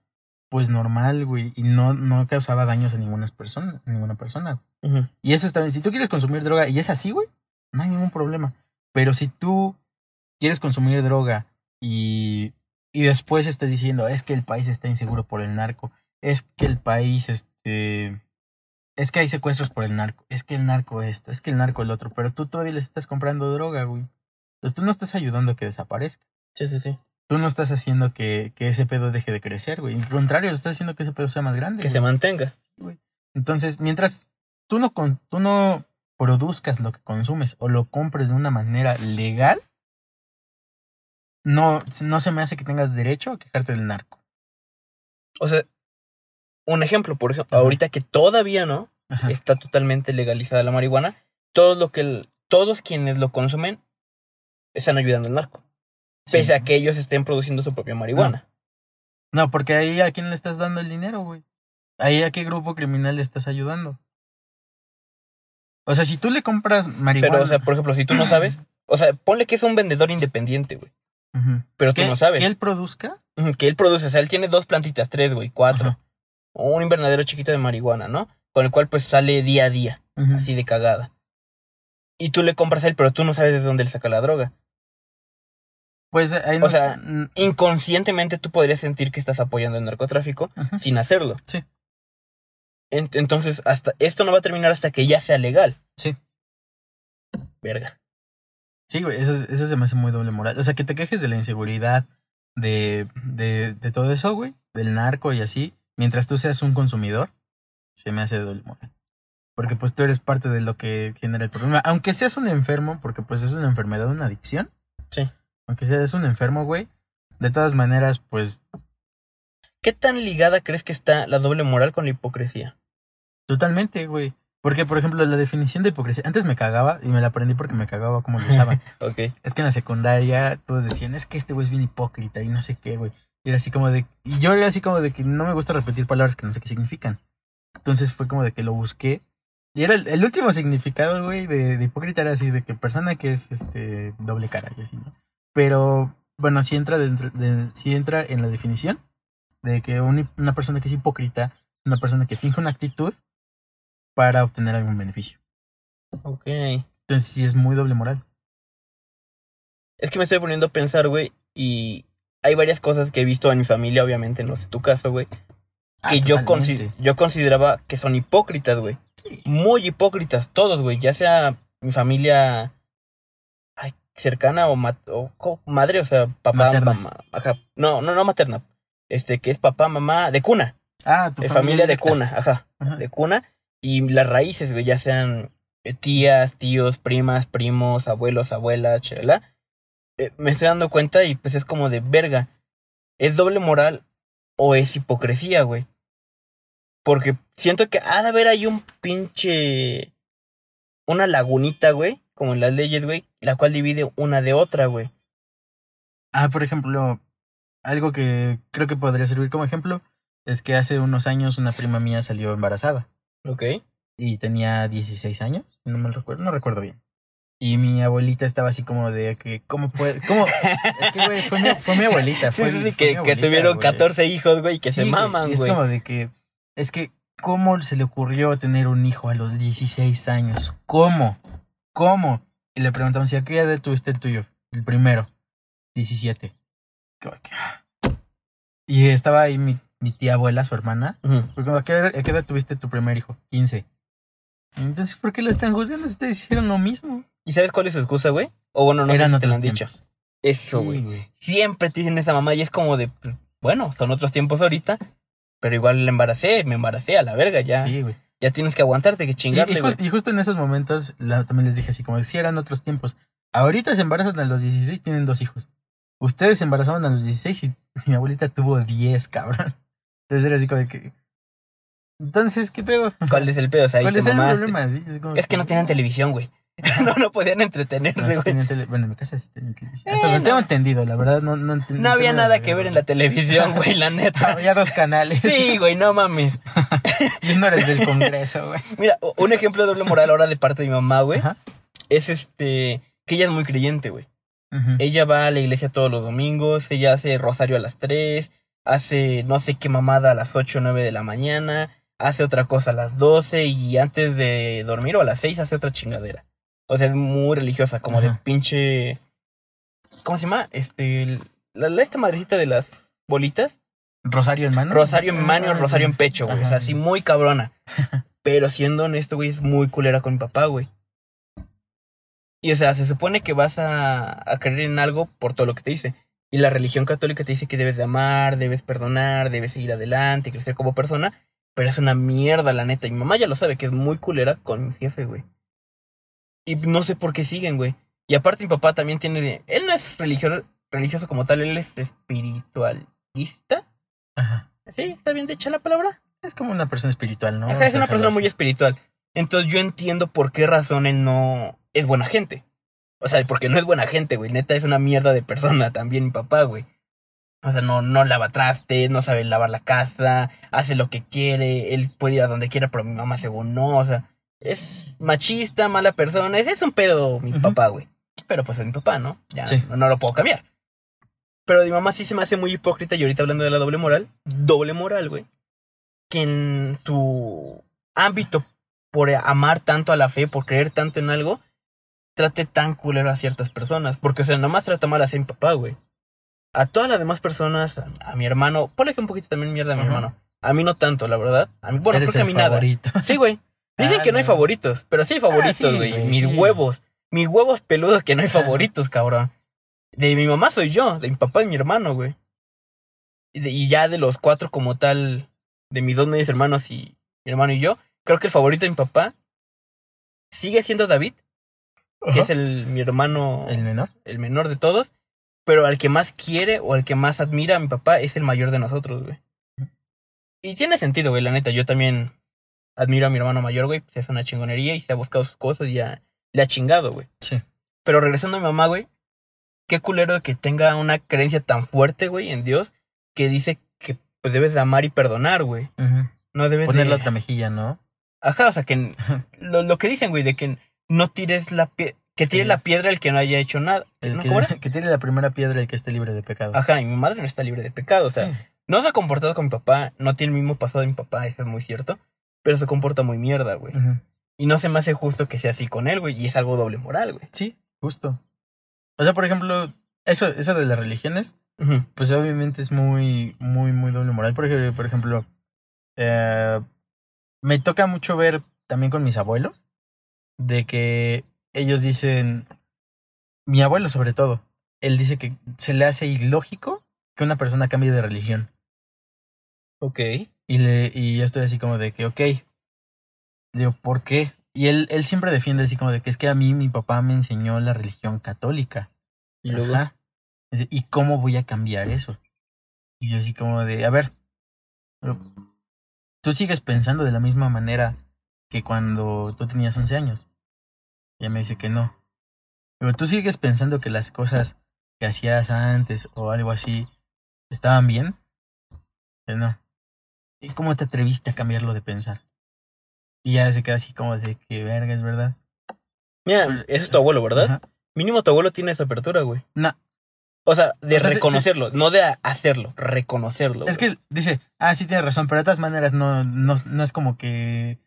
pues, normal, güey. Y no, no causaba daños a ninguna persona, a ninguna persona. Y eso está bien. Si tú quieres consumir droga y es así, güey, no hay ningún problema. Pero si tú quieres consumir droga y, y después estás diciendo, es que el país está inseguro por el narco, es que el país, este, es que hay secuestros por el narco, es que el narco esto, es que el narco el otro, pero tú todavía les estás comprando droga, güey. Entonces tú no estás ayudando a que desaparezca. Sí, sí, sí. Tú no estás haciendo que, que ese pedo deje de crecer, güey. Al contrario, estás haciendo que ese pedo sea más grande. Que güey. se mantenga. Entonces, mientras tú no, con, tú no produzcas lo que consumes o lo compres de una manera legal, no, no se me hace que tengas derecho a quejarte del narco. O sea, un ejemplo, por ejemplo, Ajá. ahorita que todavía no Ajá. está totalmente legalizada la marihuana, todo lo que el- todos quienes lo consumen están ayudando al narco. Pese a que ellos estén produciendo su propia marihuana. No, porque ahí a quién le estás dando el dinero, güey. Ahí a qué grupo criminal le estás ayudando. O sea, si tú le compras marihuana. Pero, o sea, por ejemplo, si tú no sabes, o sea, ponle que es un vendedor independiente, güey. Pero tú ¿Que- no sabes. Que él produzca. Que él produce, o sea, él tiene dos plantitas, tres, güey, cuatro. O un invernadero chiquito de marihuana, ¿no? Con el cual pues sale día a día, así de cagada. Y tú le compras a él, pero tú no sabes de dónde él saca la droga. Pues ahí O sea, Inconscientemente tú podrías sentir que estás apoyando el narcotráfico sin hacerlo. Sí. En- entonces, hasta esto no va a terminar hasta que ya sea legal. Sí. Verga. Sí, güey, eso, es- eso se me hace muy doble moral. O sea, que te quejes de la inseguridad, de, de, de todo eso, güey, del narco y así, mientras tú seas un consumidor, se me hace doble moral. Porque pues tú eres parte de lo que genera el problema. Aunque seas un enfermo, porque pues es una enfermedad, una adicción. Sí. Aunque seas un enfermo, güey, de todas maneras, pues ¿Qué tan ligada crees que está la doble moral con la hipocresía? totalmente, güey. Porque, por ejemplo, la definición de hipocresía, antes me cagaba y me la aprendí porque me cagaba como lo usaban. Ok. Es que en la secundaria todos decían, es que este güey es bien hipócrita y no sé qué, güey. Y era así como de... Y yo era así como de que no me gusta repetir palabras que no sé qué significan. Entonces fue como de que lo busqué. Y era el, el último significado, güey, de, de hipócrita era así, de que persona que es este doble cara y así, ¿no? Pero, bueno, sí entra, dentro de, sí entra en la definición de que un- una persona que es hipócrita es una persona que finge una actitud para obtener algún beneficio. Ok. Entonces sí es muy doble moral. Es que me estoy poniendo a pensar, güey, y hay varias cosas que he visto en mi familia, obviamente, no sé tu caso, güey, Ah, que yo, consi- yo consideraba que son hipócritas, güey. Muy hipócritas, todos, güey, ya sea mi familia cercana o, o madre, o sea, papá, Materna. mamá, ajá, no, no, no materna, este, que es papá, mamá, de cuna, Ah, tu de familia de directa. cuna, ajá, Ajá. de cuna, y las raíces, güey, ya sean eh, tías, tíos, primas, primos, abuelos, abuelas, chalala, eh, me estoy dando cuenta y pues es como de verga. ¿Es doble moral o es hipocresía, güey? Porque siento que ha de haber ahí un pinche. Una lagunita, güey, como en las leyes, güey, la cual divide una de otra, güey. Ah, por ejemplo, algo que creo que podría servir como ejemplo es que hace unos años una prima mía salió embarazada Ok. y tenía 16 años, no me recuerdo, no recuerdo bien. Y mi abuelita estaba así como de que, ¿cómo puede? ¿Cómo? Es que, güey, fue mi, fue mi abuelita. Sí, Fue, sí, fue sí, que, mi que abuelita, tuvieron güey. 14 hijos, güey, que Sí, se güey, maman, Es güey. como de que, es que, ¿cómo se le ocurrió tener un hijo a los 16 años? ¿Cómo? ¿Cómo? Y le preguntamos, ¿y a qué edad tuviste el tuyo? El primero. 17. Como que, ah. Y estaba ahí mi, mi tía abuela, su hermana. ¿A qué, edad, a qué edad tuviste tu primer hijo? 15. Entonces, ¿por qué lo están juzgando? Ustedes hicieron lo mismo. ¿Y sabes cuál es su excusa, güey? O bueno, no Eran sé si te lo han dicho. tiempos. Eso, Sí, güey. Siempre te dicen esa mamá y es como de, bueno, son otros tiempos ahorita, pero igual la embaracé, me embaracé a la verga, ya. Sí, güey. Ya tienes que aguantarte, que Y, chingarle, y justo en esos momentos la- también les dije así, como si eran otros tiempos. Ahorita se embarazan a los 16, tienen dos hijos. Ustedes se embarazaban a los 16 y mi abuelita tuvo 10, cabrón. Entonces era así como de que... Entonces, ¿qué pedo? ¿Cuál es el pedo? O sea, ahí ¿Cuál es el problema? Sí, es, como Es que no tenían televisión, güey. no, no podían entretenerse, güey. tele- Bueno, en mi casa sí tenían televisión. Hasta Eh, tengo no. entendido, la verdad, no, no, ent- No había tengo nada que ver en la televisión, güey, la neta. Había dos canales. Sí, güey, no mames. Y no eres del Congreso, güey. Mira, un ejemplo de doble moral ahora de parte de mi mamá, güey, Ajá. es este, que ella es muy creyente, güey. Ella va a la iglesia todos los domingos, ella hace rosario a las 3, hace no sé qué mamada a las 8 o 9 de la mañana, hace otra cosa a las 12 y antes de dormir o a las 6 hace otra chingadera. O sea, es muy religiosa, como de pinche... ¿Cómo se llama? Este... La, la- esta madrecita de las bolitas. Rosario en mano. Rosario en mano, Ah, rosario en pecho, güey. O sea, así muy cabrona. Pero siendo honesto, güey, es muy culera con mi papá, güey. Y o sea, se supone que vas a, a creer en algo por todo lo que te dice. Y la religión católica te dice que debes de amar, debes perdonar, debes seguir adelante, crecer como persona. Pero es una mierda, la neta. Y mi mamá ya lo sabe, que es muy culera con mi jefe, güey. Y no sé por qué siguen, güey. Y aparte mi papá también tiene... de- Él no es religio- religioso como tal, él es espiritualista. Ajá. ¿Sí? ¿Está bien dicha la palabra? Es como una persona espiritual, ¿no? Ajá, es una persona muy espiritual. Entonces yo entiendo por qué razón él no es buena gente. O sea, porque no es buena gente, güey. Neta es una mierda de persona también mi papá, güey. O sea, no, no lava trastes, no sabe lavar la casa, hace lo que quiere, él puede ir a donde quiera, pero mi mamá según no, o sea, es machista, mala persona, es, es un pedo mi Ujú. papá, güey. Pero pues es mi papá, ¿no? Ya Sí. no, no lo puedo cambiar. Pero mi mamá sí se me hace muy hipócrita y ahorita hablando de la doble moral, doble moral, güey. Que en su ámbito por amar tanto a la fe, por creer tanto en algo, trate tan culero a ciertas personas. Porque, o sea, nomás trata mal a mi papá, güey. A todas las demás personas, a, a mi hermano, ponle que un poquito también mierda a mi Ajá. hermano. A mí no tanto, la verdad. A mí, bueno, Eres creo que a mí nada. favorito. Sí, güey. Dicen Ah, que no hay favoritos, pero sí hay favoritos, sí, güey. Mis huevos. Mis huevos peludos que no hay favoritos, cabrón. De mi mamá soy yo, de mi papá y mi hermano, güey. Y, de- y ya de los cuatro como tal, de mis dos medios hermanos y mi hermano y yo, creo que el favorito de mi papá sigue siendo David, que es el mi hermano El menor. el menor de todos, pero al que más quiere o al que más admira a mi papá es el mayor de nosotros, güey. Y tiene sentido, güey, la neta. Yo también admiro a mi hermano mayor, güey. Se hace una chingonería y se ha buscado sus cosas y ya le ha chingado, güey. Sí. Pero regresando a mi mamá, güey, qué culero que tenga una creencia tan fuerte, güey, en Dios, que dice que pues debes de amar y perdonar, güey. Ujú. No debes Poner de... la otra mejilla, ¿no? Ajá, o sea, que lo, lo que dicen, güey, de que no tires la pie... Que tire Sí. la piedra el que no haya hecho nada. El ¿No? que, tiene la primera piedra, el que esté libre de pecado. Ajá, y mi madre no está libre de pecado, o sea, Sí. no se ha comportado con mi papá, no tiene el mismo pasado de mi papá, eso es muy cierto, pero se comporta muy mierda, güey. Y no se me hace justo que sea así con él, güey, y es algo doble moral, güey. Sí, justo. O sea, por ejemplo, eso, eso de las religiones, pues obviamente es muy, muy, muy doble moral. Porque, por ejemplo, eh, me toca mucho ver también con mis abuelos, de que ellos dicen, mi abuelo sobre todo, él dice que se le hace ilógico que una persona cambie de religión. Ok. Y, le, y yo estoy así como de que, ok. Digo, ¿por qué? Y él, él siempre defiende así como de que es que a mí mi papá me enseñó la religión católica. Y luego, Ajá. ¿Y cómo voy a cambiar eso? Y yo así como de, a ver, tú sigues pensando de la misma manera que cuando tú tenías 11 años. Y ella me dice que no. Pero tú sigues pensando que las cosas que hacías antes o algo así estaban bien. Que no. ¿Y cómo te atreviste a cambiarlo de pensar? Y ya se queda así como de que verga, es verdad. mira, ese es tu abuelo, ¿verdad? Ajá. Mínimo tu abuelo tiene esa apertura, güey. No, O sea, de O sea, sí- reconocerlo, no de hacerlo, reconocerlo. Es güey. que dice, ah, sí tienes razón, pero de todas maneras no, no, no es como que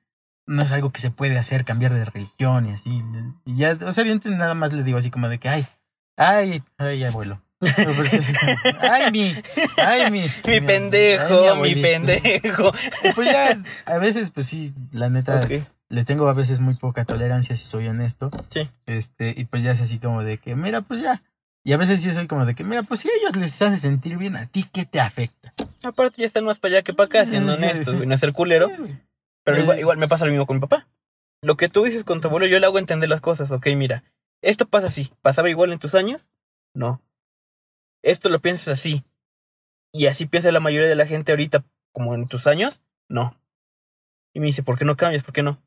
no es algo que se puede hacer, cambiar de religión y así. Y ya, o sea, obviamente nada más le digo así como de que, ay, ay, ay, abuelo. Pues ay, mi, ay, mi. Mi pendejo, mi pendejo. Pues ya, a veces, pues sí, la neta, le tengo a veces muy poca tolerancia, si soy honesto. Sí. Este, y pues ya es así como de que, mira, pues ya. Y a veces sí soy como de que, mira, pues si a ellos les hace sentir bien, ¿a ti qué te afecta? Aparte ya están más para allá que para acá, siendo Sí. honestos, güey. No es ser culero. Pero Eh. igual, igual me pasa lo mismo con mi papá. Lo que tú dices con tu abuelo, yo le hago entender las cosas. Ok, mira, esto pasa así. ¿Pasaba igual en tus años? No. Esto lo piensas así. Y así piensa la mayoría de la gente ahorita, como en tus años? No. Y me dice, ¿por qué no cambias? ¿Por qué no?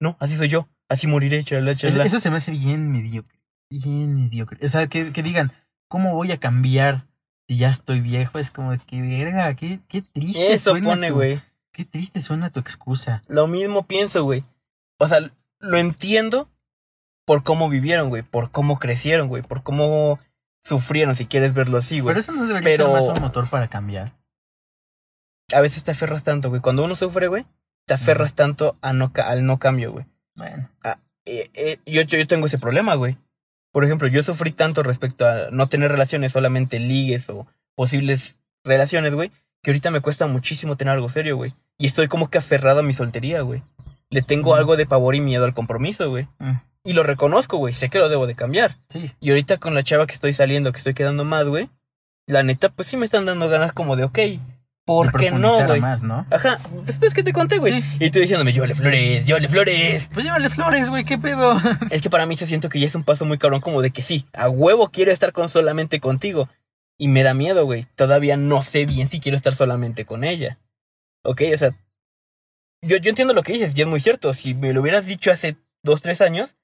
No, así soy yo. Así moriré, chalala, chalala. eso se me hace bien mediocre. Bien mediocre. O sea, que, que digan, ¿cómo voy a cambiar si ya estoy viejo? Es como que, verga, qué, qué triste Eso suena pone, güey. Qué triste suena tu excusa. Lo mismo pienso, güey. O sea, lo entiendo por cómo vivieron, güey. Por cómo crecieron, güey. Por cómo sufrieron, si quieres verlo así, güey. Pero eso no debería Pero- ser más un motor para cambiar. a veces te aferras tanto, güey. Cuando uno sufre, güey, te aferras tanto a no ca- al no cambio, güey. Bueno. Eh, eh, yo, yo, yo tengo ese problema, güey. Por ejemplo, yo sufrí tanto respecto a no tener relaciones, solamente ligues o posibles relaciones, güey, que ahorita me cuesta muchísimo tener algo serio, güey. Y estoy como que aferrado a mi soltería, güey. Le tengo algo de pavor y miedo al compromiso, güey. Mm, Y lo reconozco, güey. Sé que lo debo de cambiar. sí. Y ahorita con la chava que estoy saliendo, que estoy quedando más, güey. La neta, pues sí me están dando ganas como de, ok, ¿por qué no, güey? más, ¿no? Ajá, después que te conté, güey. Sí. Y tú diciéndome, llévale flores, llévale flores. Pues llévale flores, güey, qué pedo. Es que para mí yo siento que ya es un paso muy cabrón como de que sí, a huevo quiero estar con solamente contigo. Y me da miedo, güey. Todavía no sé bien si quiero estar solamente con ella. Ok, o sea. Yo, yo entiendo lo que dices y es muy cierto. Si me lo hubieras dicho hace dos, tres años,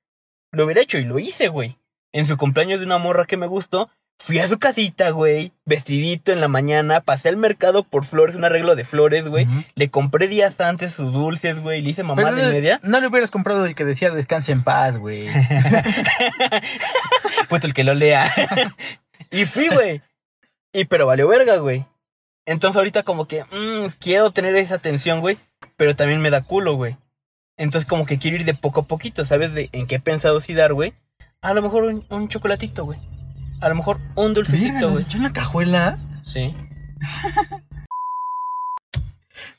lo hubiera hecho y lo hice, güey. En su cumpleaños de una morra que me gustó, fui a su casita, güey, vestidito en la mañana, pasé al mercado por flores, un arreglo de flores, güey. Le compré días antes sus dulces, güey, le hice mamá Pero de no, media. no le hubieras comprado el que decía descanse en paz, güey. Puto el que lo lea. y fui, güey. Y pero valió verga, güey. Entonces ahorita como que mm, quiero tener esa atención, güey. Pero también me da culo, güey. Entonces como que quiero ir de poco a poquito, ¿sabes? De en qué he pensado si dar, güey. A lo mejor un, un chocolatito, güey. A lo mejor un dulcecito, güey. echó en la cajuela. Sí.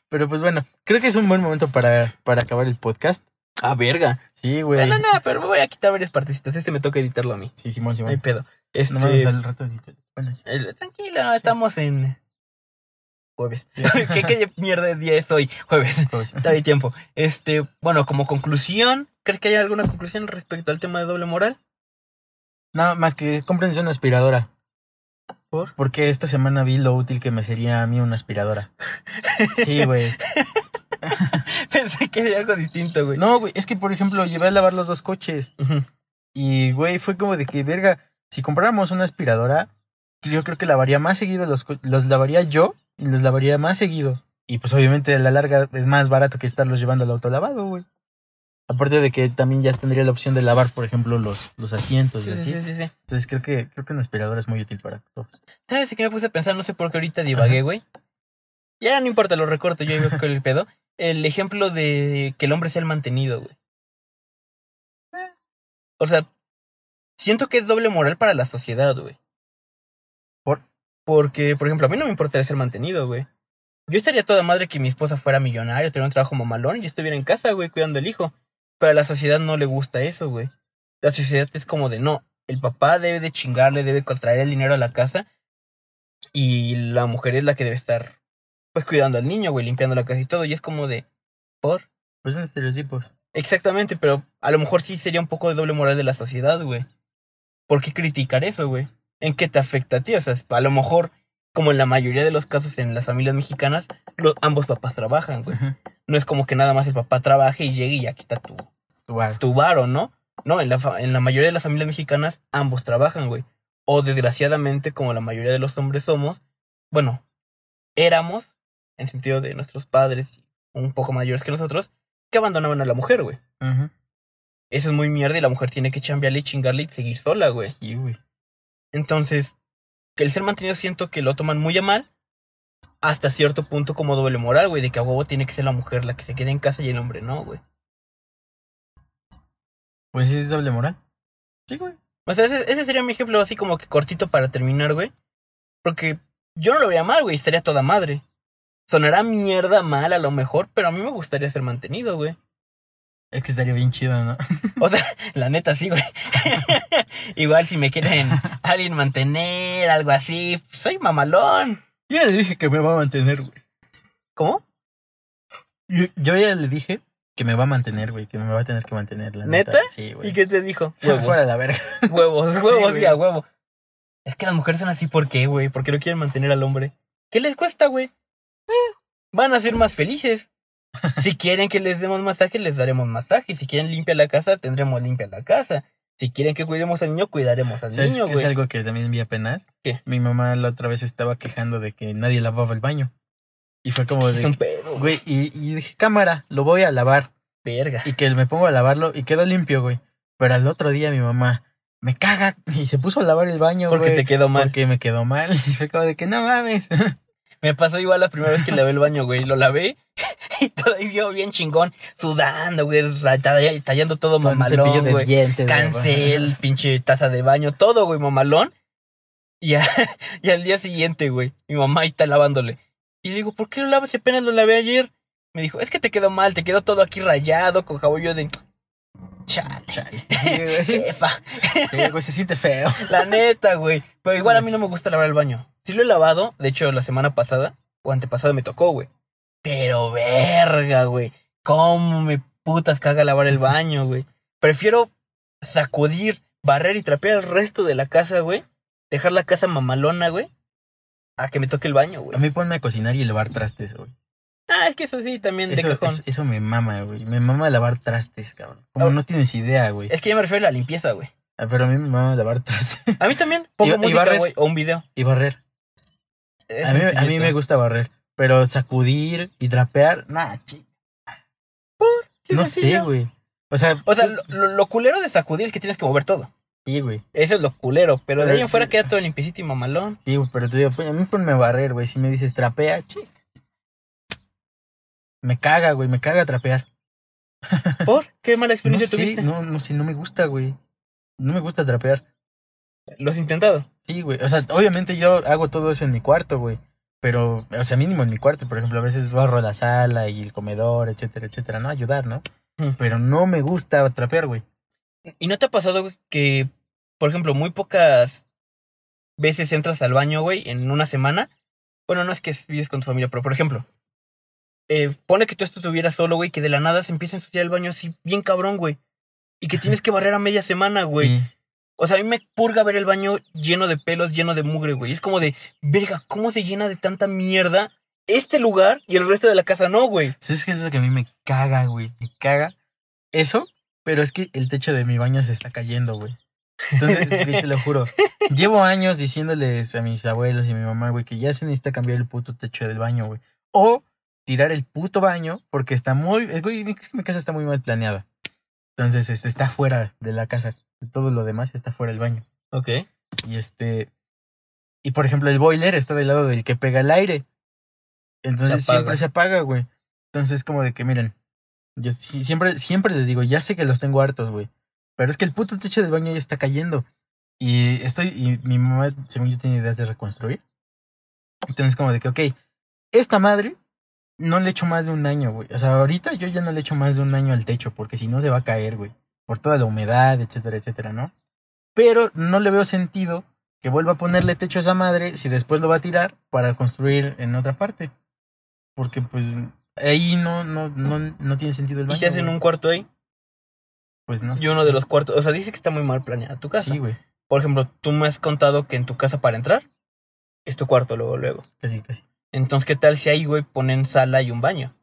Pero pues bueno, creo que es un buen momento para, para acabar el podcast. Ah, verga. Sí, güey. Bueno, no, pero me voy a quitar varias partecitas. Este me toca editarlo a mí. Sí, Simón, No hay Simón. pedo. Este, No mames, al rato. Bueno, el- tranquilo, estamos en jueves. ¿Qué, ¿Qué mierda de día es hoy? Jueves. Todavía hay tiempo. Este, bueno, como conclusión, ¿crees que hay alguna conclusión respecto al tema de doble moral? Nada más que cómprense una aspiradora. ¿Por? Porque esta semana vi lo útil que me sería a mí una aspiradora. Sí, güey. Pensé que sería algo distinto, güey. No, güey, es que por ejemplo llevé a lavar los dos coches. Y, güey, fue como de que, verga, si compráramos una aspiradora, yo creo que lavaría más seguido los, co- los lavaría yo los lavaría más seguido. Y pues obviamente a la larga es más barato que estarlos llevando al autolavado, güey. Aparte de que también ya tendría la opción de lavar, por ejemplo, los, los asientos y Sí, así. sí, sí, sí. Entonces creo que, creo que una aspiradora es muy útil para todos. ¿Sabes qué me puse a pensar? No sé por qué ahorita divagué, güey. Ya no importa, lo recorto, yo veo con el pedo. El ejemplo de que el hombre sea el mantenido, güey. O sea, siento que es doble moral para la sociedad, güey. ¿Por? Porque, por ejemplo, a mí no me importaría ser mantenido, güey. Yo estaría toda madre que mi esposa fuera millonaria, tuviera un trabajo mamalón y yo estuviera en casa, güey, cuidando el hijo. Pero a la sociedad no le gusta eso, güey. La sociedad es como de no, el papá debe de chingarle, debe contraer el dinero a la casa y la mujer es la que debe estar, pues, cuidando al niño, güey, limpiando la casa y todo. Y es como de, ¿por? Pues son estereotipos. Exactamente, pero a lo mejor sí sería un poco de doble moral de la sociedad, güey. ¿Por qué criticar eso, güey? ¿En qué te afecta a ti? O sea, a lo mejor, como en la mayoría de los casos en las familias mexicanas, los, ambos papás trabajan, güey. No es como que nada más el papá trabaje y llegue y aquí está tu, tu varo, ¿no? No, en la, en la mayoría de las familias mexicanas ambos trabajan, güey. O desgraciadamente, como la mayoría de los hombres somos, bueno, éramos, en sentido de nuestros padres, un poco mayores que nosotros, que abandonaban a la mujer, güey. Eso es muy mierda y la mujer tiene que chambearle y chingarle y seguir sola, güey. Sí, güey. Entonces, que el ser mantenido siento que lo toman muy a mal, hasta cierto punto como doble moral, güey, de que a huevo tiene que ser la mujer la que se quede en casa y el hombre no, güey. Pues sí es doble moral. Sí, güey. O sea, ese, ese sería mi ejemplo así como que cortito para terminar, güey. Porque yo no lo vería mal, güey, estaría toda madre. Sonará mierda mal a lo mejor, pero a mí me gustaría ser mantenido, güey. Es que estaría bien chido, ¿no? O sea, la neta sí, güey. Igual si me quieren alguien mantener, algo así, soy mamalón. Yo ya le dije que me va a mantener, güey. ¿Cómo? Yo, yo ya le dije que me va a mantener, güey. Que me va a tener que mantener, la ¿Neta? neta. Sí, güey. ¿Y qué te dijo? Fuera Huevos, la verga. huevos, Sí, huevos güey. y a huevo. Es que las mujeres son así, ¿por qué, güey? Porque no quieren mantener al hombre. ¿Qué les cuesta, güey? Eh, van a ser más felices. Si quieren que les demos masaje, les daremos masaje. Si quieren limpia la casa, tendremos limpia la casa. Si quieren que cuidemos al niño, cuidaremos al ¿Sabes niño, qué güey. es algo que también vi apenas? ¿Qué? Mi mamá la otra vez estaba quejando de que nadie lavaba el baño. Y fue como Es un de... pedo, güey. Y, y dije, cámara, lo voy a lavar. Verga. Y que me pongo a lavarlo y quedó limpio, güey. Pero al otro día mi mamá me caga y se puso a lavar el baño, Porque güey. te quedó mal. Porque me quedó mal. Y fue como de que no mames. Me pasó igual la primera vez que lavé el baño, güey. Lo lavé y todavía bien chingón, sudando, güey, tallando todo Con cepillo mamalón, de güey. dientes. güey. Cancel, pinche taza de baño, todo, güey, mamalón. Y, a- y al día siguiente, güey, mi mamá está lavándole. Y le digo, ¿por qué lo lavas si apenas lo lavé ayer? Me dijo, es que te quedó mal, te quedó todo aquí rayado, con jabón yo de... Chale, Chale. Sí, jefa. Sí, güey, se siente feo. La neta, güey. Pero igual a mí no me gusta lavar el baño. Sí lo he lavado, de hecho la semana pasada o antepasada me tocó, güey. Pero verga, güey. ¿Cómo me putas caga lavar el baño, güey? Prefiero sacudir, barrer y trapear el resto de la casa, güey. Dejar la casa mamalona, güey. A que me toque el baño, A güey. mí ponme a cocinar y lavar trastes, güey. Ah, es que eso sí, también de Eso, cajón. eso, eso me mama, güey. Me mama lavar trastes, cabrón. Como Ah. no tienes idea, güey. Es que yo me refiero a la limpieza, güey. Ah, Pero a mí me va a lavar trastes A mí también. Pongo Y- música, güey, o un video. y barrer. Es A mí, a mí me gusta barrer. Pero sacudir y trapear, nah, chi- Sí, no sencillo. sé, güey. O sea, O sea, lo, culero de sacudir es que tienes que mover todo. sí, güey. Eso es lo culero. Pero de ahí en fuera queda todo limpiecito y mamalón. Sí, güey, pero te digo, pues, a mí ponme a barrer, güey. Si me dices trapea, chi. Me caga, güey, me caga trapear. ¿Por? ¿Qué mala No experiencia sé, tuviste? no, no sé, no me gusta, güey. No me gusta trapear. ¿Lo has intentado? Sí, güey. O sea, obviamente yo hago todo eso en mi cuarto, güey. Pero, o sea, mínimo en mi cuarto. Por ejemplo, a veces barro la sala y el comedor, etcétera, etcétera, ¿no? Ayudar, ¿no? Hmm. Pero no me gusta trapear, güey. ¿Y no te ha pasado güey, que, por ejemplo, muy pocas veces entras al baño, güey, en una semana? Bueno, no es que vives con tu familia, pero por ejemplo, eh, pone que tú estuvieras solo, güey, que de la nada se empieza a ensuciar el baño así bien cabrón, güey. Y que tienes que barrer a media semana, güey. Sí. O sea, a mí me purga ver el baño lleno de pelos, lleno de mugre, güey. Es como de, verga, ¿cómo se llena de tanta mierda este lugar y el resto de la casa no, güey? ¿Sabes qué es lo que a mí me caga, güey? Me caga eso, pero es que el techo de mi baño se está cayendo, güey. Entonces, te lo juro. Llevo años diciéndoles a mis abuelos y a mi mamá, güey, que ya se necesita cambiar el puto techo del baño, güey. O tirar el puto baño porque está muy... Güey, es que mi casa está muy mal planeada. Entonces, este, está fuera de la casa. Todo lo demás está fuera del baño. Ok. Y este. Y por ejemplo, el boiler está del lado del que pega el aire. Entonces Se siempre se apaga, güey. Entonces, como de que, miren. Yo siempre, siempre les digo, ya sé que los tengo hartos, güey. Pero es que el puto techo del baño ya está cayendo. Y estoy. Y mi mamá, según yo, tiene ideas de reconstruir. Entonces, como de que, ok, esta madre no le echo más de un año, güey. O sea, ahorita yo ya no le echo más de un año al techo, porque si no se va a caer, güey. Por toda la humedad, etcétera, etcétera, ¿no? Pero no le veo sentido que vuelva a ponerle techo a esa madre si después lo va a tirar para construir en otra parte. Porque pues ahí no, no, no, no tiene sentido el ¿Y baño. si hacen güey. un cuarto ahí? Pues no Y sé. uno de los cuartos, o sea, dice que está muy mal planeada tu casa. Sí, güey. Por ejemplo, tú me has contado que en tu casa para entrar es tu cuarto luego, luego. Casi, casi. Entonces, ¿qué tal si ahí, güey, ponen sala y un baño?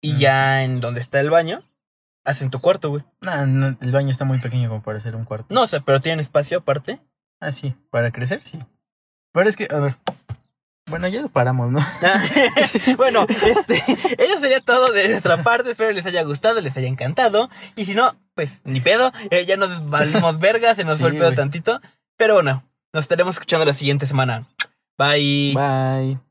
Y Mm. ya en donde está el baño, hacen tu cuarto, güey. No, no, el baño está muy pequeño como para ser un cuarto. No, o sea, pero tienen espacio aparte. Ah, sí. Para crecer, sí. Pero es que, a ver. Bueno, ya lo paramos, ¿no? bueno, este, eso sería todo de nuestra parte. Espero les haya gustado, les haya encantado. Y si no, pues ni pedo. eh, ya nos valimos verga, se nos Sí, fue el pedo güey. tantito. Pero bueno, nos estaremos escuchando la siguiente semana. Bye. Bye.